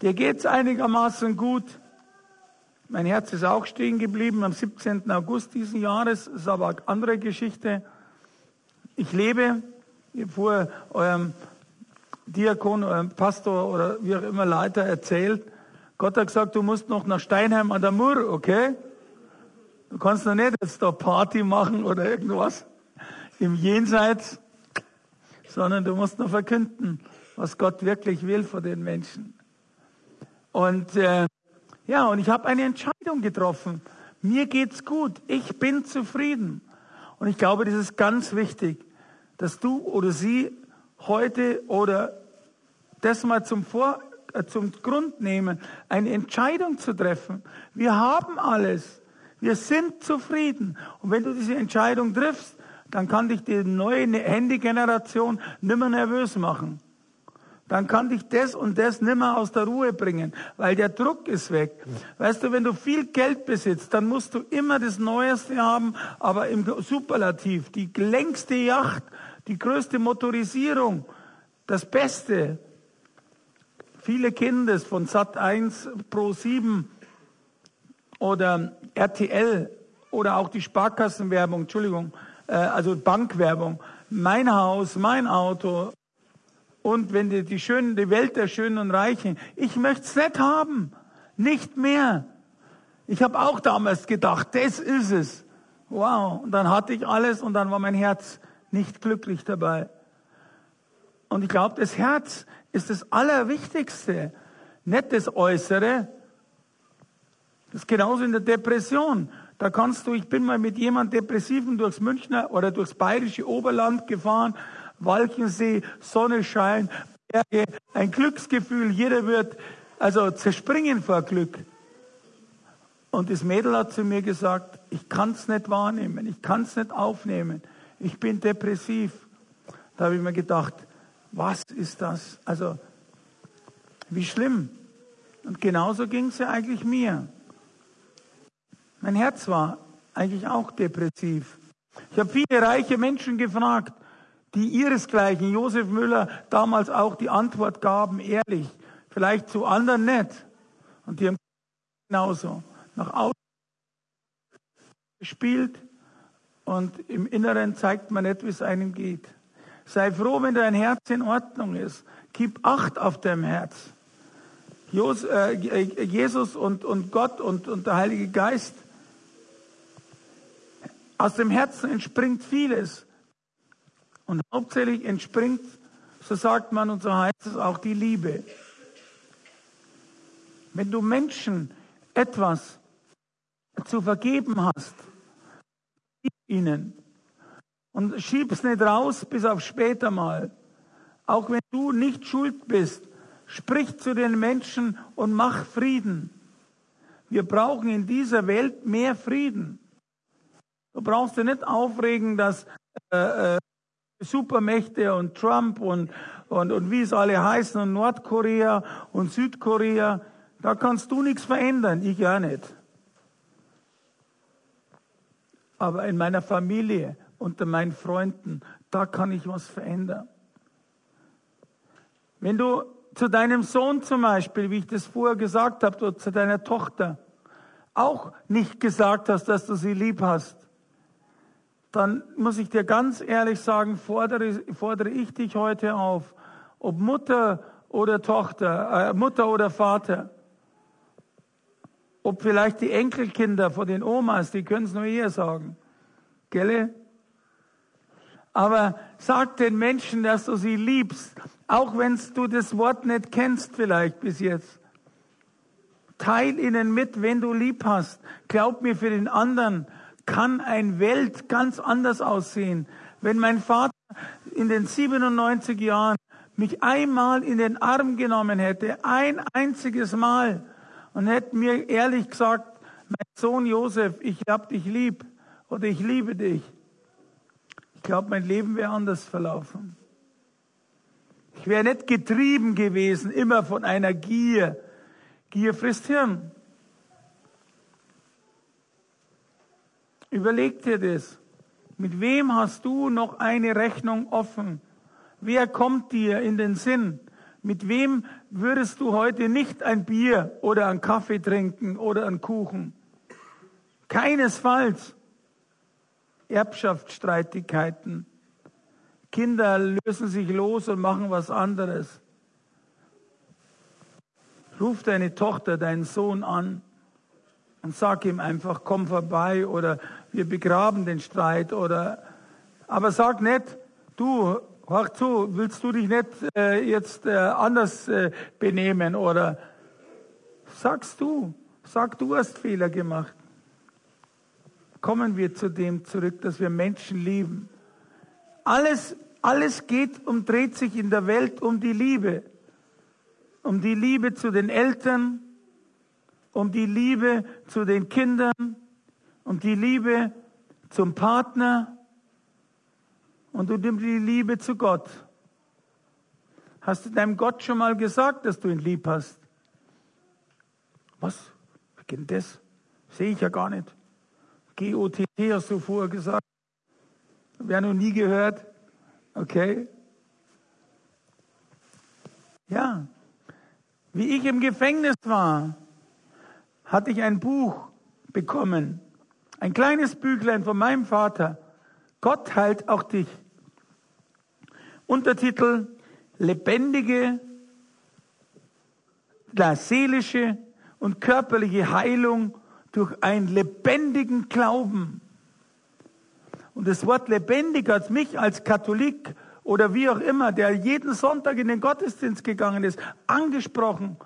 Dir geht's einigermaßen gut. Mein Herz ist auch stehen geblieben am 17. August diesen Jahres, ist aber eine andere Geschichte. Ich lebe, vor eurem Diakon, eurem Pastor oder wie auch immer Leiter erzählt, Gott hat gesagt, du musst noch nach Steinheim an der Mur, okay? Du kannst noch nicht jetzt da Party machen oder irgendwas im Jenseits, sondern du musst noch verkünden, was Gott wirklich will vor den Menschen. Und äh, ja, und ich habe eine Entscheidung getroffen. Mir geht's gut. Ich bin zufrieden. Und ich glaube, das ist ganz wichtig, dass du oder sie heute oder das mal zum Vor äh, zum Grund nehmen, eine Entscheidung zu treffen. Wir haben alles. Wir sind zufrieden. Und wenn du diese Entscheidung triffst, dann kann dich die neue Handy-Generation nimmer nervös machen. Dann kann dich das und das nimmer aus der Ruhe bringen, weil der Druck ist weg. Weißt du, wenn du viel Geld besitzt, dann musst du immer das Neueste haben, aber im Superlativ, die längste Yacht, die größte Motorisierung, das Beste, Viele das von Sat 1 Pro 7 oder RTL oder auch die Sparkassenwerbung, Entschuldigung, also Bankwerbung. Mein Haus, mein Auto und wenn die, die schönen, die Welt der Schönen und Reichen. Ich möchte es nicht haben, nicht mehr. Ich habe auch damals gedacht, das ist es. Wow. Und dann hatte ich alles und dann war mein Herz nicht glücklich dabei. Und ich glaube, das Herz ist das Allerwichtigste, nicht das Äußere. Das ist genauso in der Depression. Da kannst du, ich bin mal mit jemand Depressiven durchs Münchner oder durchs bayerische Oberland gefahren, Walchensee, Sonnenschein, Berge, ein Glücksgefühl, jeder wird also zerspringen vor Glück. Und das Mädel hat zu mir gesagt, ich kann es nicht wahrnehmen, ich kann es nicht aufnehmen, ich bin depressiv. Da habe ich mir gedacht, was ist das? Also, wie schlimm. Und genauso ging es ja eigentlich mir. Mein Herz war eigentlich auch depressiv. Ich habe viele reiche Menschen gefragt, die ihresgleichen, Josef Müller, damals auch die Antwort gaben, ehrlich, vielleicht zu anderen nicht. Und die haben genauso nach außen gespielt und im Inneren zeigt man nicht, wie es einem geht. Sei froh, wenn dein Herz in Ordnung ist. Gib Acht auf dein Herz. Äh, Jesus und, und Gott und, und der Heilige Geist. Aus dem Herzen entspringt vieles. Und hauptsächlich entspringt, so sagt man und so heißt es auch, die Liebe. Wenn du Menschen etwas zu vergeben hast, gib ihnen und schieb's nicht raus bis auf später mal. Auch wenn du nicht schuld bist, sprich zu den Menschen und mach Frieden. Wir brauchen in dieser Welt mehr Frieden. Du brauchst dir nicht aufregen, dass äh, äh, Supermächte und Trump und, und, und wie es alle heißen und Nordkorea und Südkorea, da kannst du nichts verändern, ich ja nicht. Aber in meiner Familie, unter meinen Freunden, da kann ich was verändern. Wenn du zu deinem Sohn zum Beispiel, wie ich das vorher gesagt habe, oder zu deiner Tochter, auch nicht gesagt hast, dass du sie lieb hast, dann muss ich dir ganz ehrlich sagen, fordere, fordere ich dich heute auf, ob Mutter oder Tochter, äh, Mutter oder Vater, ob vielleicht die Enkelkinder von den Omas, die können es nur eher sagen. Gelle? Aber sag den Menschen, dass du sie liebst, auch wenn du das Wort nicht kennst vielleicht bis jetzt. Teil ihnen mit, wenn du lieb hast. Glaub mir, für den anderen kann ein Welt ganz anders aussehen. Wenn mein Vater in den 97 Jahren mich einmal in den Arm genommen hätte, ein einziges Mal, und hätte mir ehrlich gesagt, mein Sohn Josef, ich hab dich lieb oder ich liebe dich. Ich glaube, mein Leben wäre anders verlaufen. Ich wäre nicht getrieben gewesen, immer von einer Gier. Gier frisst Hirn. Überleg dir das. Mit wem hast du noch eine Rechnung offen? Wer kommt dir in den Sinn? Mit wem würdest du heute nicht ein Bier oder einen Kaffee trinken oder einen Kuchen? Keinesfalls. Erbschaftsstreitigkeiten. Kinder lösen sich los und machen was anderes. Ruf deine Tochter, deinen Sohn an und sag ihm einfach, komm vorbei oder wir begraben den Streit oder, aber sag nicht, du, hör zu, willst du dich nicht äh, jetzt äh, anders äh, benehmen oder sagst du, sag du hast Fehler gemacht. Kommen wir zu dem zurück, dass wir Menschen lieben. Alles, alles geht und dreht sich in der Welt um die Liebe. Um die Liebe zu den Eltern, um die Liebe zu den Kindern, um die Liebe zum Partner und um die Liebe zu Gott. Hast du deinem Gott schon mal gesagt, dass du ihn lieb hast? Was? Wie geht das? Sehe ich ja gar nicht. G-O-T-T hast du vorher gesagt. Wer noch nie gehört? Okay. Ja. Wie ich im Gefängnis war, hatte ich ein Buch bekommen. Ein kleines Büchlein von meinem Vater. Gott heilt auch dich. Untertitel Lebendige, la seelische und körperliche Heilung durch einen lebendigen Glauben. Und das Wort lebendig hat mich als Katholik oder wie auch immer, der jeden Sonntag in den Gottesdienst gegangen ist, angesprochen.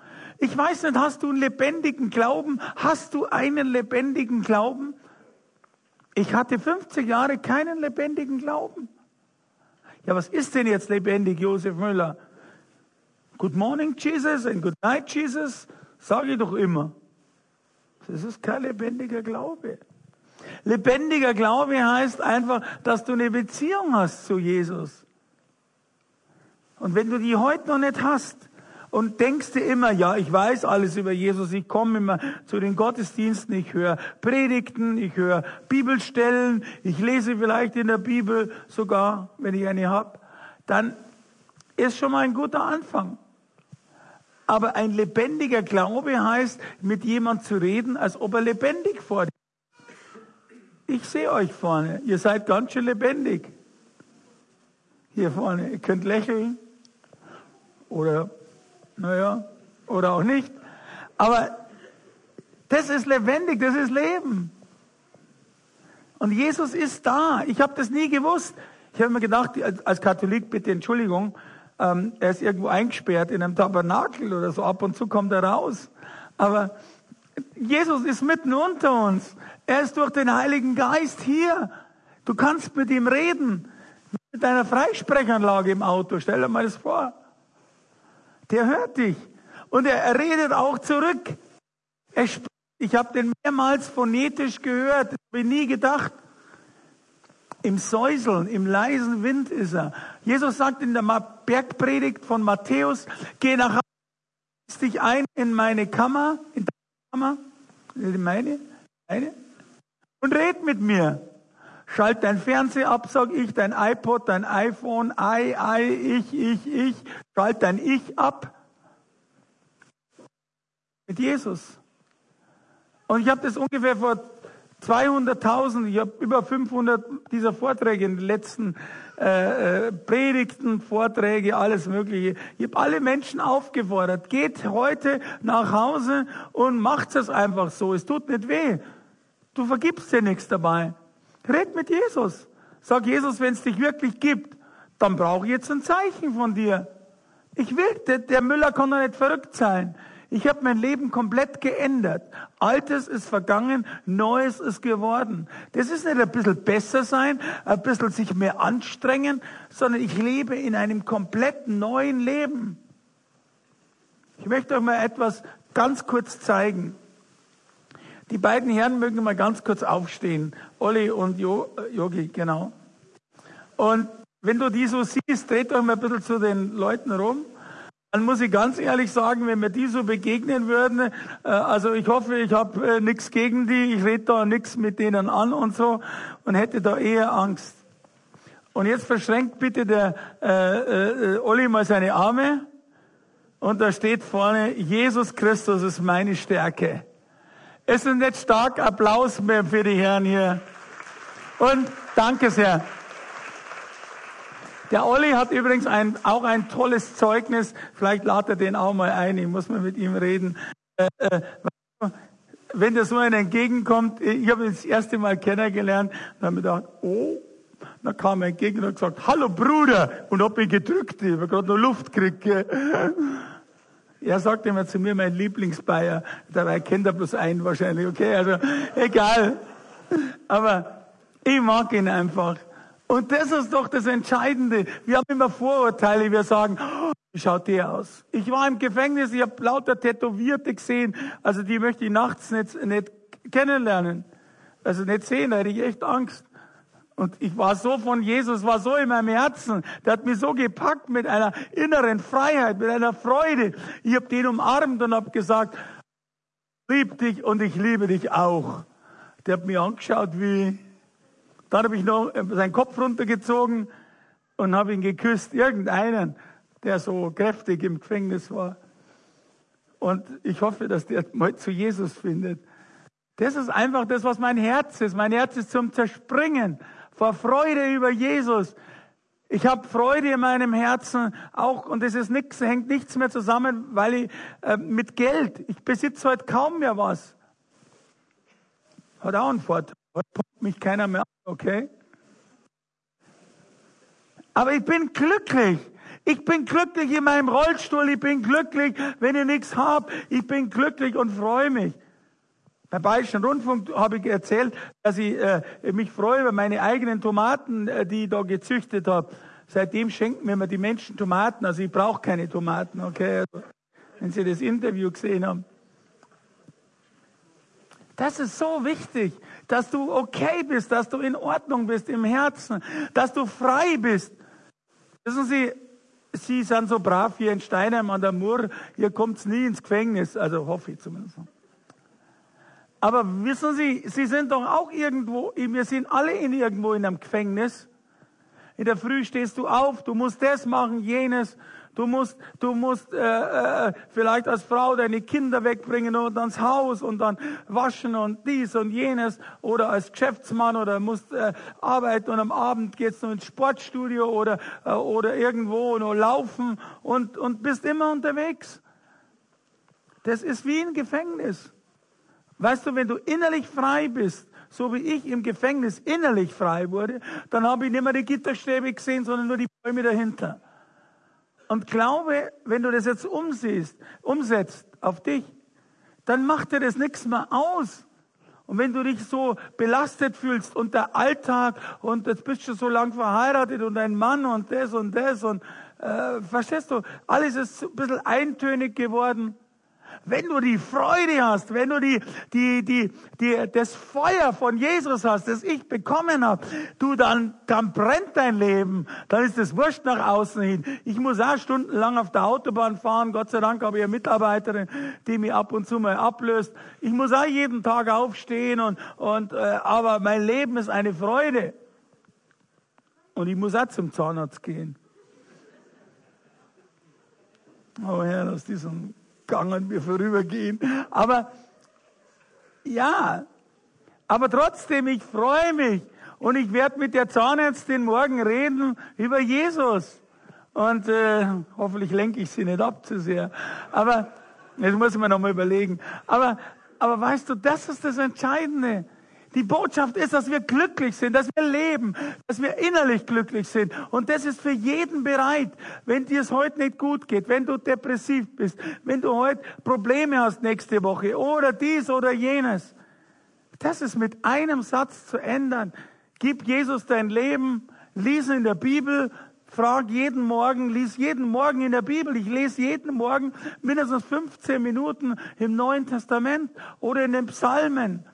Ich weiß nicht, hast du einen lebendigen Glauben? Hast du einen lebendigen Glauben? Ich hatte 50 Jahre keinen lebendigen Glauben. Ja, was ist denn jetzt lebendig, Josef Müller? Good morning, Jesus, and good night, Jesus, sage ich doch immer. Das ist kein lebendiger Glaube. Lebendiger Glaube heißt einfach, dass du eine Beziehung hast zu Jesus. Und wenn du die heute noch nicht hast, und denkst dir immer, ja, ich weiß alles über Jesus, ich komme immer zu den Gottesdiensten, ich höre Predigten, ich höre Bibelstellen, ich lese vielleicht in der Bibel sogar, wenn ich eine habe, dann ist schon mal ein guter Anfang. Aber ein lebendiger Glaube heißt, mit jemand zu reden, als ob er lebendig vor dir Ich sehe euch vorne, ihr seid ganz schön lebendig. Hier vorne, ihr könnt lächeln oder naja, oder auch nicht. Aber das ist lebendig, das ist Leben. Und Jesus ist da. Ich habe das nie gewusst. Ich habe mir gedacht, als Katholik, bitte Entschuldigung, ähm, er ist irgendwo eingesperrt in einem Tabernakel oder so. Ab und zu kommt er raus. Aber Jesus ist mitten unter uns. Er ist durch den Heiligen Geist hier. Du kannst mit ihm reden. Mit deiner Freisprechanlage im Auto. Stell dir mal das vor der hört dich. Und er, redet auch zurück. Er ich habe den mehrmals phonetisch gehört, habe ich nie gedacht. Im Säuseln, im leisen Wind ist er. Jesus sagt in der Bergpredigt von Matthäus, geh nach Hause, dich ein in meine Kammer, in deine Kammer, in meine, meine, und red mit mir. Schalt dein Fernseher ab, sag ich, dein iPod, dein iPhone, I, I, ich, ich, ich. Schalt dein Ich ab. Mit Jesus. Und ich habe das ungefähr vor 200.000, ich habe über 500 dieser Vorträge in den letzten äh, äh, Predigten, Vorträge, alles Mögliche. Ich habe alle Menschen aufgefordert, geht heute nach Hause und macht es einfach so. Es tut nicht weh. Du vergibst dir nichts dabei. Red mit Jesus. Sag Jesus, wenn es dich wirklich gibt, dann brauche ich jetzt ein Zeichen von dir. Ich will, der, der Müller kann doch nicht verrückt sein. Ich habe mein Leben komplett geändert. Altes ist vergangen, Neues ist geworden. Das ist nicht ein bisschen besser sein, ein bisschen sich mehr anstrengen, sondern ich lebe in einem komplett neuen Leben. Ich möchte euch mal etwas ganz kurz zeigen. Die beiden Herren mögen mal ganz kurz aufstehen. Olli und jo, äh, Yogi, genau. Und wenn du die so siehst, dreht euch mal ein bisschen zu den Leuten rum. Dann muss ich ganz ehrlich sagen, wenn mir die so begegnen würden, äh, also ich hoffe, ich habe äh, nichts gegen die, ich rede da nichts mit denen an und so und hätte da eher Angst. Und jetzt verschränkt bitte der äh, äh, Olli mal seine Arme und da steht vorne, Jesus Christus ist meine Stärke. Es ist nicht stark Applaus mehr für die Herren hier. Und danke sehr. Der Olli hat übrigens ein, auch ein tolles Zeugnis. Vielleicht lade er den auch mal ein. Ich muss mal mit ihm reden. Äh, äh, wenn der so einen entgegenkommt, ich habe ihn das erste Mal kennengelernt, dann habe ich gedacht, oh, dann kam er entgegen und hat gesagt, hallo Bruder, und hab ihn gedrückt, ich habe gerade noch Luft gekriegt. Er sagt immer zu mir, mein Lieblingsbayer, dabei kennt er bloß einen wahrscheinlich, okay, also egal. Aber ich mag ihn einfach. Und das ist doch das Entscheidende. Wir haben immer Vorurteile, wir sagen, oh, schaut der aus? Ich war im Gefängnis, ich habe lauter Tätowierte gesehen, also die möchte ich nachts nicht, nicht kennenlernen. Also nicht sehen, da hätte ich echt Angst. Und ich war so von Jesus, war so in meinem Herzen. Der hat mich so gepackt mit einer inneren Freiheit, mit einer Freude. Ich habe den umarmt und habe gesagt, lieb dich und ich liebe dich auch. Der hat mich angeschaut wie, dann habe ich noch seinen Kopf runtergezogen und habe ihn geküsst. Irgendeinen, der so kräftig im Gefängnis war. Und ich hoffe, dass der mal zu Jesus findet. Das ist einfach das, was mein Herz ist. Mein Herz ist zum Zerspringen vor Freude über Jesus. Ich habe Freude in meinem Herzen auch und es ist nichts, hängt nichts mehr zusammen, weil ich äh, mit Geld, ich besitze heute kaum mehr was. Hat auch einen Vorteil. Heute pumpt mich keiner mehr, okay? Aber ich bin glücklich. Ich bin glücklich in meinem Rollstuhl. Ich bin glücklich, wenn ich nichts habe. Ich bin glücklich und freue mich. Beim Bayerischen Rundfunk habe ich erzählt, dass ich äh, mich freue über meine eigenen Tomaten, äh, die ich da gezüchtet habe. Seitdem schenken mir die Menschen Tomaten. Also ich brauche keine Tomaten, okay? Also, wenn Sie das Interview gesehen haben. Das ist so wichtig, dass du okay bist, dass du in Ordnung bist im Herzen, dass du frei bist. Wissen Sie, Sie sind so brav hier in Steinheim an der Mur, hier kommt's nie ins Gefängnis, also hoffe ich zumindest. Aber wissen Sie, Sie sind doch auch irgendwo, wir sind alle in irgendwo in einem Gefängnis. In der Früh stehst du auf, du musst das machen, jenes. Du musst, du musst äh, äh, vielleicht als Frau deine Kinder wegbringen und ans Haus und dann waschen und dies und jenes oder als Geschäftsmann oder musst äh, arbeiten und am Abend gehst du ins Sportstudio oder äh, oder irgendwo nur laufen und und bist immer unterwegs. Das ist wie ein Gefängnis. Weißt du, wenn du innerlich frei bist, so wie ich im Gefängnis innerlich frei wurde, dann habe ich nicht mehr die Gitterstäbe gesehen, sondern nur die Bäume dahinter. Und glaube, wenn du das jetzt umsiehst, umsetzt auf dich, dann macht dir das nichts mehr aus. Und wenn du dich so belastet fühlst und der Alltag und jetzt bist du so lang verheiratet und ein Mann und das und das und äh, verstehst du, alles ist ein bisschen eintönig geworden. Wenn du die Freude hast, wenn du die, die, die, die, das Feuer von Jesus hast, das ich bekommen habe, du, dann, dann brennt dein Leben. Dann ist es wurscht nach außen hin. Ich muss auch stundenlang auf der Autobahn fahren. Gott sei Dank habe ich eine Mitarbeiterin, die mich ab und zu mal ablöst. Ich muss auch jeden Tag aufstehen und, und, äh, aber mein Leben ist eine Freude. Und ich muss auch zum Zahnarzt gehen. Oh Herr, aus diesem Gang an mir vorübergehen. Aber ja, aber trotzdem, ich freue mich und ich werde mit der Zahnärztin morgen reden über Jesus. Und äh, hoffentlich lenke ich sie nicht ab zu sehr. Aber das muss man noch mal überlegen. Aber, aber weißt du, das ist das Entscheidende. Die Botschaft ist, dass wir glücklich sind, dass wir leben, dass wir innerlich glücklich sind. Und das ist für jeden bereit. Wenn dir es heute nicht gut geht, wenn du depressiv bist, wenn du heute Probleme hast nächste Woche oder dies oder jenes. Das ist mit einem Satz zu ändern. Gib Jesus dein Leben, lies in der Bibel, frag jeden Morgen, lies jeden Morgen in der Bibel. Ich lese jeden Morgen mindestens 15 Minuten im Neuen Testament oder in den Psalmen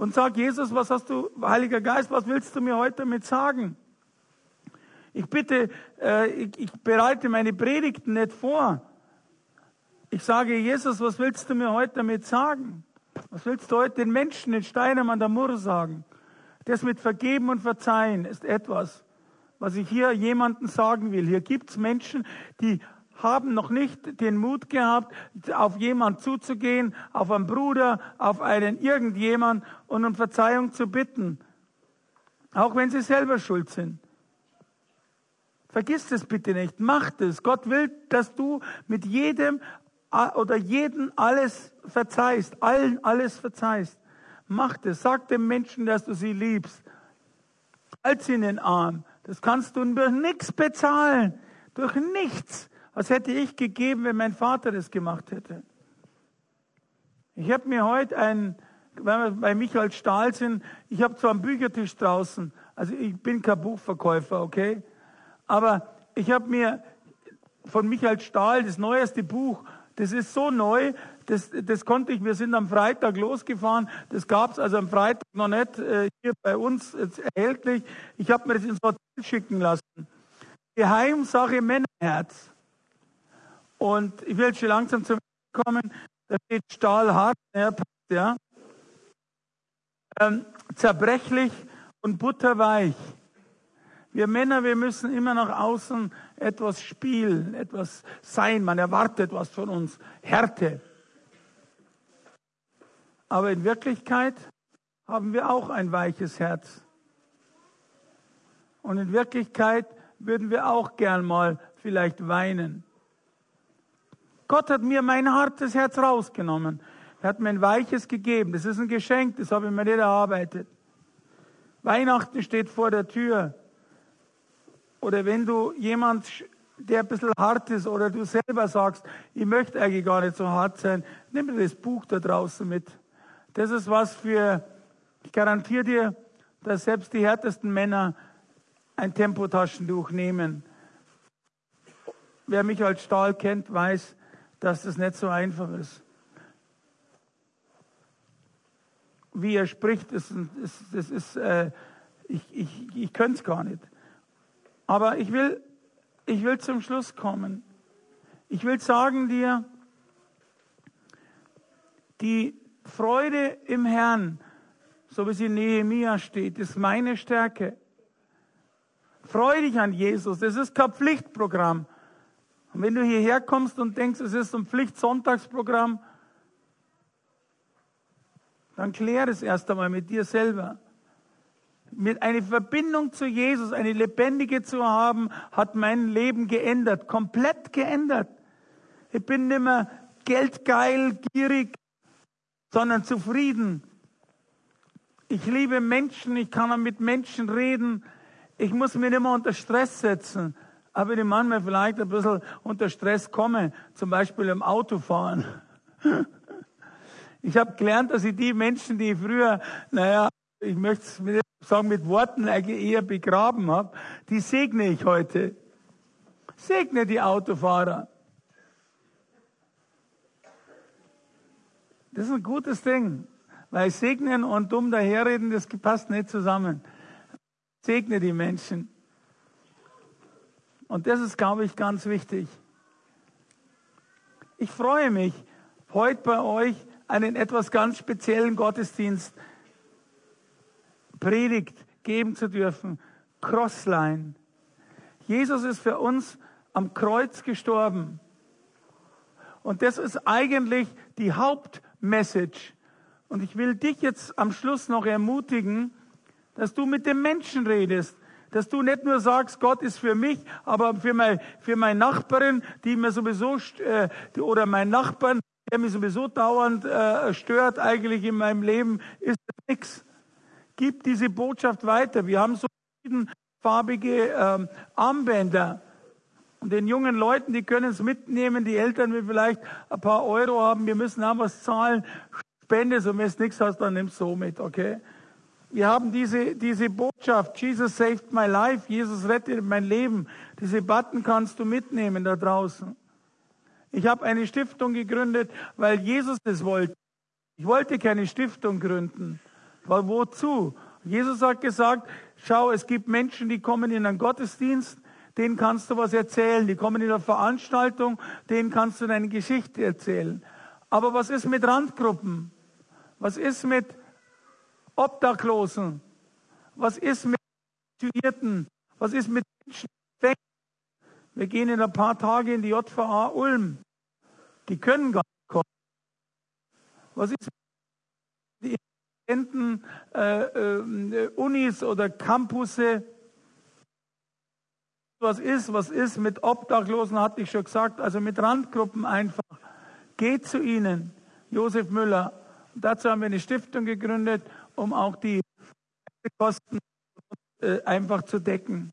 und sag, Jesus, was hast du, Heiliger Geist, was willst du mir heute damit sagen? Ich bitte, äh, ich, ich bereite meine Predigten nicht vor. Ich sage, Jesus, was willst du mir heute damit sagen? Was willst du heute den Menschen in Steinem an der Mur sagen? Das mit Vergeben und Verzeihen ist etwas, was ich hier jemandem sagen will. Hier gibt's Menschen, die haben noch nicht den Mut gehabt, auf jemand zuzugehen, auf einen Bruder, auf einen irgendjemand und um Verzeihung zu bitten. Auch wenn sie selber schuld sind. Vergiss das bitte nicht. Mach das. Gott will, dass du mit jedem oder jeden alles verzeihst, allen alles verzeihst. Mach das. Sag dem Menschen, dass du sie liebst. Halt sie in den Arm. Das kannst du durch nichts bezahlen. Durch nichts. Was hätte ich gegeben, wenn mein Vater das gemacht hätte? Ich habe mir heute ein, wenn wir bei Michael Stahl sind, ich habe zwar einen Büchertisch draußen, also ich bin kein Buchverkäufer, okay? Aber ich habe mir von Michael Stahl das neueste Buch, das ist so neu, das, das konnte ich, wir sind am Freitag losgefahren, das gab es also am Freitag noch nicht äh, hier bei uns erhältlich. Ich habe mir das ins Hotel schicken lassen. Geheimsache Männerherz. Und ich will schon langsam zum kommen. Da steht stahlhart, ja, ja. Ähm, zerbrechlich und butterweich. Wir Männer, wir müssen immer nach außen etwas spielen, etwas sein. Man erwartet was von uns. Härte. Aber in Wirklichkeit haben wir auch ein weiches Herz. Und in Wirklichkeit würden wir auch gern mal vielleicht weinen. Gott hat mir mein hartes Herz rausgenommen. Er hat mir ein weiches gegeben. Das ist ein Geschenk, das habe ich mir nicht erarbeitet. Weihnachten steht vor der Tür. oder wenn du jemand, der ein bisschen hart ist oder du selber sagst, ich möchte eigentlich gar nicht so hart sein, nimm dir das Buch da draußen mit. Das ist was für, ich garantiere dir, dass selbst die härtesten Männer ein Tempotaschentuch nehmen. Wer mich als Stahl kennt, weiß, dass das nicht so einfach ist. Wie er spricht, das ist, das ist äh, ich, ich, ich könnte es gar nicht. Aber ich will, ich will zum Schluss kommen. Ich will sagen dir, die Freude im Herrn, so wie sie in Nehemia steht, ist meine Stärke. Freu dich an Jesus. Das ist kein Pflichtprogramm. Und wenn du hierher kommst und denkst, es ist ein Pflichtsonntagsprogramm, dann klär es erst einmal mit dir selber mit eine Verbindung zu Jesus, eine lebendige zu haben, hat mein Leben geändert, komplett geändert. Ich bin nicht mehr geldgeil, gierig, sondern zufrieden. Ich liebe Menschen, ich kann mit Menschen reden. Ich muss mich nicht mehr unter Stress setzen. Aber wenn ich manchmal vielleicht ein bisschen unter Stress komme, zum Beispiel im Autofahren. Ich habe gelernt, dass ich die Menschen, die früher, naja, ich möchte es sagen, mit Worten eher begraben habe, die segne ich heute. Segne die Autofahrer. Das ist ein gutes Ding, weil segnen und dumm daherreden, das passt nicht zusammen. Segne die Menschen. Und das ist, glaube ich, ganz wichtig. Ich freue mich, heute bei euch einen etwas ganz speziellen Gottesdienst Predigt geben zu dürfen. Crossline. Jesus ist für uns am Kreuz gestorben. Und das ist eigentlich die Hauptmessage. Und ich will dich jetzt am Schluss noch ermutigen, dass du mit dem Menschen redest. Dass du nicht nur sagst, Gott ist für mich, aber für, mein, für meine Nachbarin, die mir sowieso, äh, oder mein Nachbarn, der mich sowieso dauernd äh, stört eigentlich in meinem Leben, ist nichts gib diese Botschaft weiter. Wir haben so farbige ähm, Armbänder. Und den jungen Leuten, die können es mitnehmen. Die Eltern, die vielleicht ein paar Euro haben, wir müssen auch was zahlen. Spende, so wenn du nichts hast, dann nimmst du so mit, okay? Wir haben diese, diese Botschaft, Jesus saved my life, Jesus rettet mein Leben. Diese Button kannst du mitnehmen da draußen. Ich habe eine Stiftung gegründet, weil Jesus es wollte. Ich wollte keine Stiftung gründen. Weil wozu? Jesus hat gesagt, schau, es gibt Menschen, die kommen in einen Gottesdienst, denen kannst du was erzählen. Die kommen in eine Veranstaltung, denen kannst du deine Geschichte erzählen. Aber was ist mit Randgruppen? Was ist mit Obdachlosen? Was ist mit Situierten? Was ist mit Menschen? Wir gehen in ein paar Tage in die JVA Ulm. Die können gar nicht kommen. Was ist mit äh, äh, Unis oder Campusse. Was ist, was ist mit Obdachlosen, hatte ich schon gesagt, also mit Randgruppen einfach. Geht zu ihnen, Josef Müller. Dazu haben wir eine Stiftung gegründet, um auch die Kosten äh, einfach zu decken.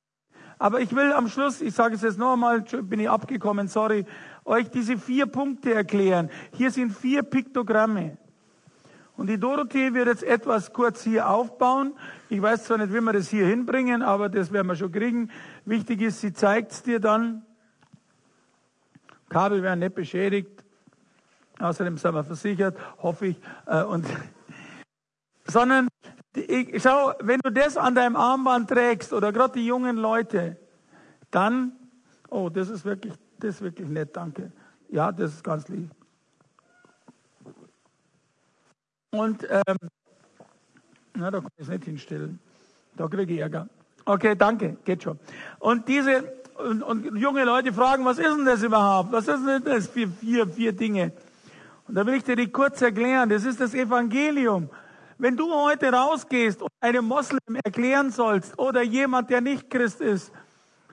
Aber ich will am Schluss, ich sage es jetzt nochmal, bin ich abgekommen, sorry, euch diese vier Punkte erklären. Hier sind vier Piktogramme. Und die Dorothee wird jetzt etwas kurz hier aufbauen. Ich weiß zwar nicht, wie wir das hier hinbringen, aber das werden wir schon kriegen. Wichtig ist, sie zeigt es dir dann. Kabel werden nicht beschädigt. Außerdem sind wir versichert, hoffe ich. Äh, und sondern ich, schau, wenn du das an deinem Armband trägst oder gerade die jungen Leute, dann, oh, das ist wirklich, das ist wirklich nett, danke. Ja, das ist ganz lieb. Und ähm, na, da kann ich es nicht hinstellen. Da kriege ich Ärger. Okay, danke, geht schon. Und diese und, und junge Leute fragen, was ist denn das überhaupt? Was ist denn das für vier, vier Dinge? Und da will ich dir die kurz erklären. Das ist das Evangelium. Wenn du heute rausgehst und einem Moslem erklären sollst oder jemand, der nicht Christ ist,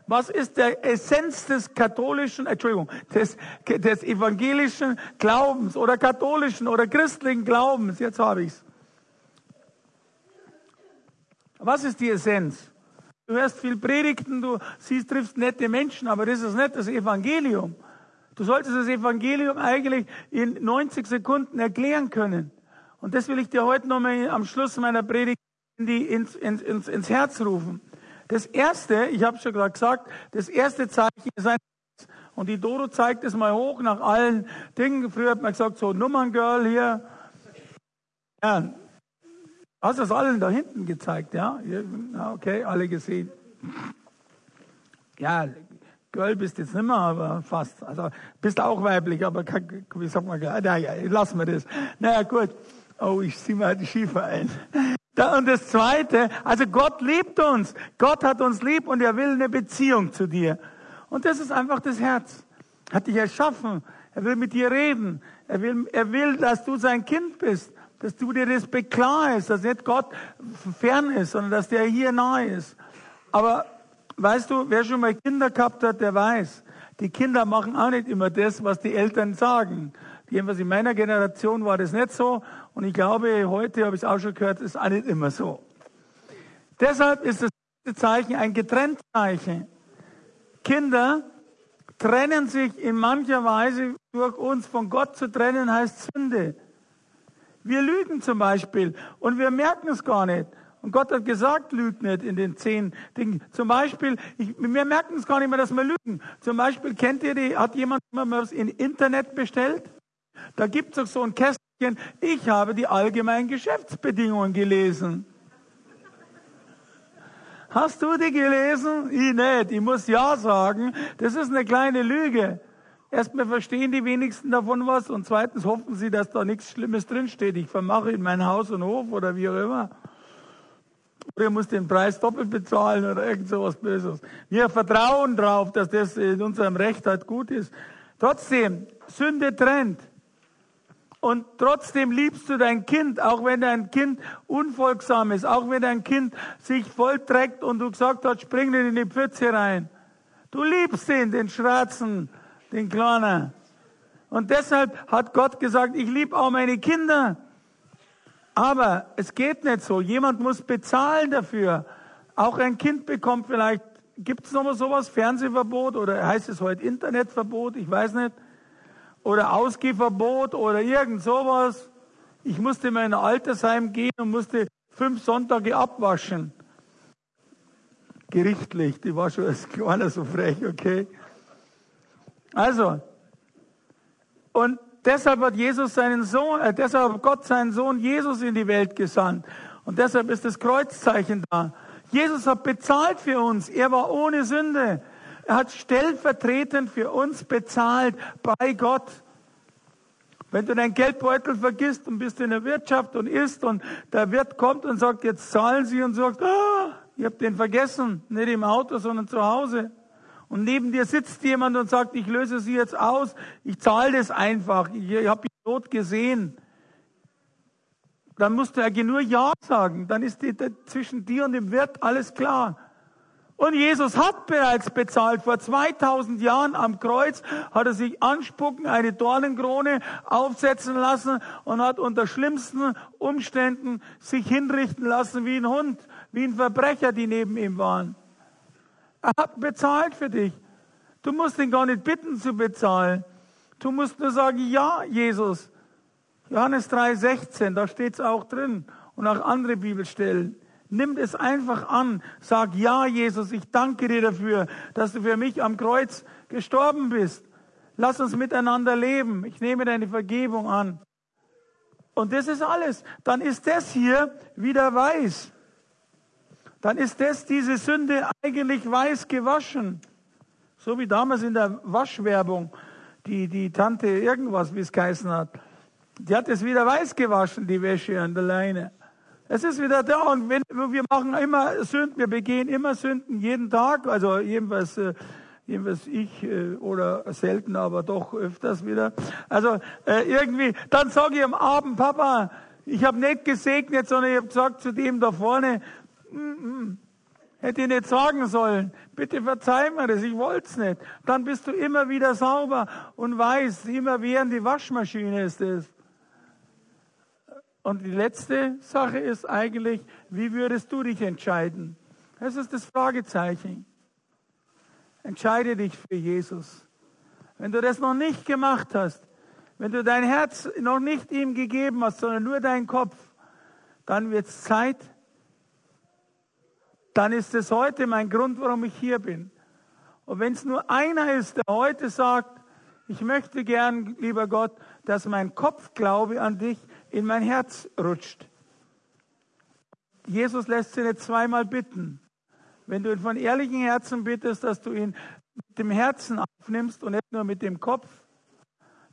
was ist der Essenz des katholischen, Entschuldigung, des, des evangelischen Glaubens oder katholischen oder christlichen Glaubens? Jetzt habe ich's. Was ist die Essenz? du hörst viel Predigten, du siehst, triffst nette Menschen, aber das ist nicht das Evangelium. Du solltest das Evangelium eigentlich in 90 Sekunden erklären können. Und das will ich dir heute nochmal am Schluss meiner Predigt in die, ins, ins, ins Herz rufen. Das erste, ich habe schon gerade gesagt, das erste Zeichen ist ein und die Dodo zeigt es mal hoch nach allen Dingen. Früher hat man gesagt, so Nummerngirl hier. Ja, hast das allen da hinten gezeigt, ja? Okay, alle gesehen. Ja, Girl bist jetzt nicht mehr, aber fast. Also bist auch weiblich, aber wie sagt man, naja, lassen wir das. Naja, gut. Oh, ich ziehe mal die Schiefer ein. Und das Zweite, also Gott liebt uns. Gott hat uns lieb und er will eine Beziehung zu dir. Und das ist einfach das Herz. Er hat dich erschaffen. Er will mit dir reden. Er will, er will, dass du sein Kind bist. Dass du dir das klar ist, dass nicht Gott fern ist, sondern dass der hier nahe ist. Aber weißt du, wer schon mal Kinder gehabt hat, der weiß, die Kinder machen auch nicht immer das, was die Eltern sagen. Jedenfalls in meiner Generation war das nicht so. Und ich glaube, heute habe ich es auch schon gehört, ist auch nicht immer so. Deshalb ist das Zeichen ein Getrenntzeichen. Kinder trennen sich in mancher Weise durch uns. Von Gott zu trennen heißt Sünde. Wir lügen zum Beispiel und wir merken es gar nicht. Und Gott hat gesagt, lügt nicht in den zehn Dingen. Zum Beispiel, ich, wir merken es gar nicht mehr, dass wir lügen. Zum Beispiel, kennt ihr die, hat jemand mal was im Internet bestellt? Da gibt es so ein Kästchen, ich habe die allgemeinen Geschäftsbedingungen gelesen. Hast du die gelesen? Ich nicht. Ich muss ja sagen. Das ist eine kleine Lüge. Erstmal verstehen die wenigsten davon was und zweitens hoffen sie, dass da nichts Schlimmes drinsteht. Ich vermache in mein Haus und Hof oder wie auch immer. Oder ihr müsst den Preis doppelt bezahlen oder irgend sowas Böses. Wir vertrauen darauf, dass das in unserem Recht halt gut ist. Trotzdem, Sünde trennt und trotzdem liebst du dein Kind, auch wenn dein Kind unfolgsam ist, auch wenn dein Kind sich vollträgt und du gesagt hast, spring nicht in die Pfütze rein. Du liebst ihn, den Schwarzen, den Kleinen. Und deshalb hat Gott gesagt, ich liebe auch meine Kinder. Aber es geht nicht so. Jemand muss bezahlen dafür. Auch ein Kind bekommt vielleicht, gibt es nochmal sowas, Fernsehverbot oder heißt es heute Internetverbot? Ich weiß nicht oder Ausgehverbot oder irgend sowas. Ich musste in mein Altersheim gehen und musste fünf Sonntage abwaschen. Gerichtlich, die war schon als Kleiner so frech, okay. Also, und deshalb hat Jesus seinen Sohn, äh, deshalb hat Gott seinen Sohn Jesus in die Welt gesandt. Und deshalb ist das Kreuzzeichen da. Jesus hat bezahlt für uns. Er war ohne Sünde. Er hat stellvertretend für uns bezahlt bei Gott. Wenn du deinen Geldbeutel vergisst und bist in der Wirtschaft und isst und der Wirt kommt und sagt, jetzt zahlen Sie und sagt, ah, ich habe den vergessen, nicht im Auto, sondern zu Hause. Und neben dir sitzt jemand und sagt, ich löse Sie jetzt aus, ich zahle das einfach, ich, ich habe die Not gesehen. Dann musst du ja nur Ja sagen, dann ist die, zwischen dir und dem Wirt alles klar. Und Jesus hat bereits bezahlt. Vor 2000 Jahren am Kreuz hat er sich anspucken, eine Dornenkrone aufsetzen lassen und hat unter schlimmsten Umständen sich hinrichten lassen wie ein Hund, wie ein Verbrecher, die neben ihm waren. Er hat bezahlt für dich. Du musst ihn gar nicht bitten zu bezahlen. Du musst nur sagen, ja, Jesus. Johannes 3,16, da steht es auch drin. Und auch andere Bibelstellen. Nimm es einfach an. Sag, ja, Jesus, ich danke dir dafür, dass du für mich am Kreuz gestorben bist. Lass uns miteinander leben. Ich nehme deine Vergebung an. Und das ist alles. Dann ist das hier wieder weiß. Dann ist das, diese Sünde eigentlich weiß gewaschen. So wie damals in der Waschwerbung, die, die Tante irgendwas, wie es geheißen hat. Die hat es wieder weiß gewaschen, die Wäsche an der Leine. Es ist wieder da und wenn, wir machen immer Sünden, wir begehen immer Sünden jeden Tag, also jedenfalls, äh, jedenfalls ich äh, oder selten, aber doch öfters wieder. Also äh, irgendwie, dann sage ich am Abend, Papa, ich habe nicht gesegnet, sondern ich habe gesagt zu dem da vorne, mm, mm, hätte ich nicht sagen sollen, bitte verzeih mir das, ich wollte es nicht. Dann bist du immer wieder sauber und weißt, immer während die Waschmaschine ist es. Und die letzte Sache ist eigentlich, wie würdest du dich entscheiden? Das ist das Fragezeichen. Entscheide dich für Jesus. Wenn du das noch nicht gemacht hast, wenn du dein Herz noch nicht ihm gegeben hast, sondern nur deinen Kopf, dann wird es Zeit, dann ist es heute mein Grund, warum ich hier bin. Und wenn es nur einer ist, der heute sagt, ich möchte gern, lieber Gott, dass mein Kopfglaube an dich in mein Herz rutscht. Jesus lässt sich nicht zweimal bitten. Wenn du ihn von ehrlichem Herzen bittest, dass du ihn mit dem Herzen aufnimmst und nicht nur mit dem Kopf,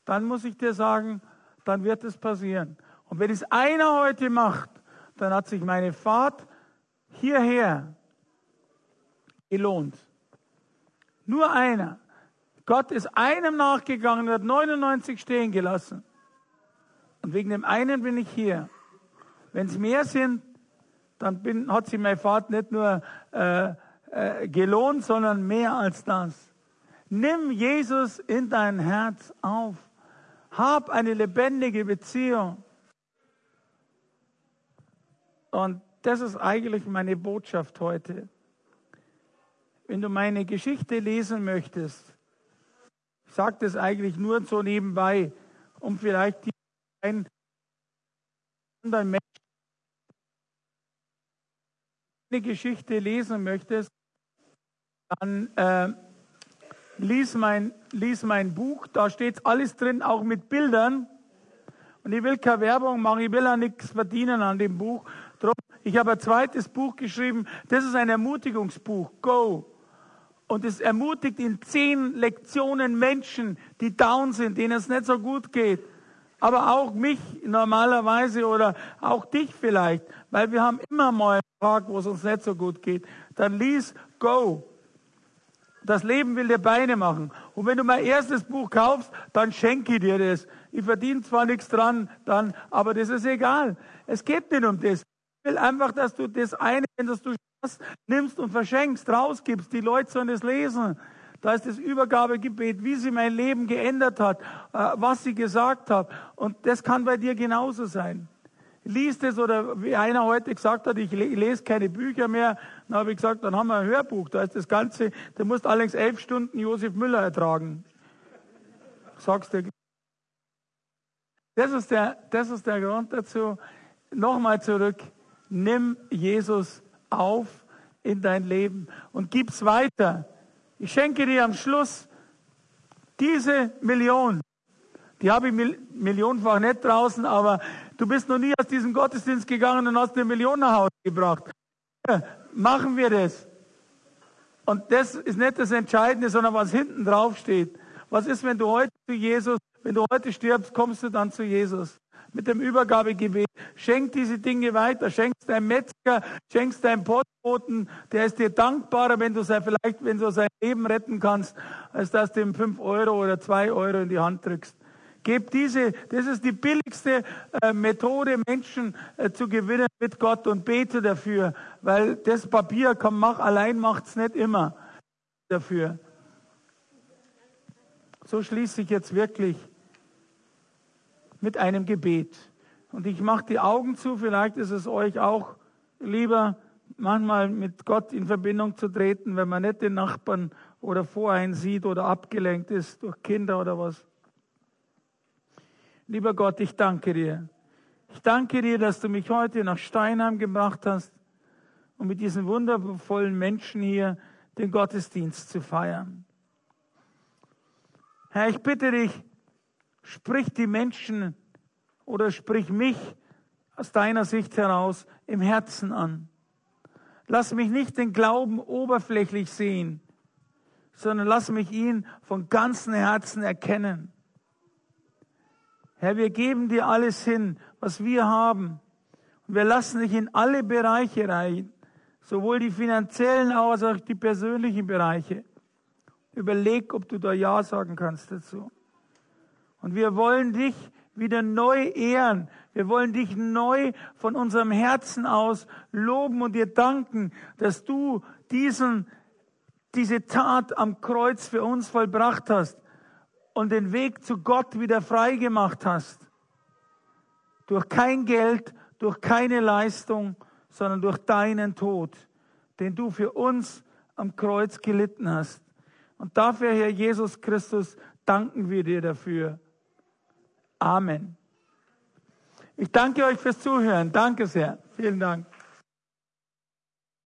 dann muss ich dir sagen, dann wird es passieren. Und wenn es einer heute macht, dann hat sich meine Fahrt hierher gelohnt. Nur einer. Gott ist einem nachgegangen und hat 99 stehen gelassen. Und wegen dem einen bin ich hier. Wenn es mehr sind, dann bin, hat sich mein Vater nicht nur äh, äh, gelohnt, sondern mehr als das. Nimm Jesus in dein Herz auf. Hab eine lebendige Beziehung. Und das ist eigentlich meine Botschaft heute. Wenn du meine Geschichte lesen möchtest, ich sage das eigentlich nur so nebenbei, um vielleicht die einen anderen Menschen eine Geschichte lesen möchtest, dann äh, lies, mein, lies mein Buch, da steht alles drin, auch mit Bildern. Und ich will keine Werbung machen, ich will auch nichts verdienen an dem Buch. Ich habe ein zweites Buch geschrieben, das ist ein Ermutigungsbuch, Go. Und es ermutigt in zehn Lektionen Menschen, die down sind, denen es nicht so gut geht. Aber auch mich normalerweise oder auch dich vielleicht, weil wir haben immer mal einen Tag, wo es uns nicht so gut geht. Dann lies Go. Das Leben will dir Beine machen. Und wenn du mein erstes Buch kaufst, dann schenke ich dir das. Ich verdiene zwar nichts dran, dann, aber das ist egal. Es geht nicht um das. Ich will einfach, dass du das eine, das du hast, nimmst und verschenkst, rausgibst. Die Leute sollen es lesen. Da ist das Übergabegebet, wie sie mein Leben geändert hat, äh, was sie gesagt hat. Und das kann bei dir genauso sein. Lies es oder wie einer heute gesagt hat, ich lese keine Bücher mehr. Dann habe ich gesagt, dann haben wir ein Hörbuch. Da ist das Ganze, du musst allerdings elf Stunden Josef Müller ertragen. Sagst du. Das ist der, das ist der Grund dazu. Nochmal zurück. Nimm Jesus auf in dein Leben und gib's weiter. Ich schenke dir am Schluss diese Million. Die habe ich millionenfach nicht draußen, aber du bist noch nie aus diesem Gottesdienst gegangen und hast eine Million nach Hause gebracht. Machen wir das. Und das ist nicht das Entscheidende, sondern was hinten drauf steht. Was ist, wenn du heute zu Jesus, wenn du heute stirbst, kommst du dann zu Jesus? Mit dem Übergabegebet. Schenk diese Dinge weiter. Schenkst deinem Metzger, schenkst deinem Postboten, der ist dir dankbarer, wenn du sein, vielleicht, wenn du sein Leben retten kannst, als dass du ihm fünf Euro oder zwei Euro in die Hand drückst. Gebt diese, das ist die billigste äh, Methode, Menschen äh, zu gewinnen mit Gott und bete dafür, weil das Papier kann mach, allein macht's nicht immer dafür. So schließe ich jetzt wirklich mit einem Gebet. Und ich mache die Augen zu, vielleicht ist es euch auch lieber, manchmal mit Gott in Verbindung zu treten, wenn man nicht den Nachbarn oder vor einen sieht oder abgelenkt ist durch Kinder oder was. Lieber Gott, ich danke dir. Ich danke dir, dass du mich heute nach Steinheim gebracht hast, um mit diesen wundervollen Menschen hier den Gottesdienst zu feiern. Herr, ich bitte dich, Sprich die Menschen oder sprich mich aus deiner Sicht heraus im Herzen an. Lass mich nicht den Glauben oberflächlich sehen, sondern lass mich ihn von ganzem Herzen erkennen. Herr, wir geben dir alles hin, was wir haben. Und wir lassen dich in alle Bereiche rein, sowohl die finanziellen als auch die persönlichen Bereiche. Überleg, ob du da Ja sagen kannst dazu. Und wir wollen dich wieder neu ehren. Wir wollen dich neu von unserem Herzen aus loben und dir danken, dass du diesen, diese Tat am Kreuz für uns vollbracht hast und den Weg zu Gott wieder frei gemacht hast. Durch kein Geld, durch keine Leistung, sondern durch deinen Tod, den du für uns am Kreuz gelitten hast. Und dafür, Herr Jesus Christus, danken wir dir dafür. Amen. Ich danke euch fürs Zuhören. Danke sehr. Vielen Dank.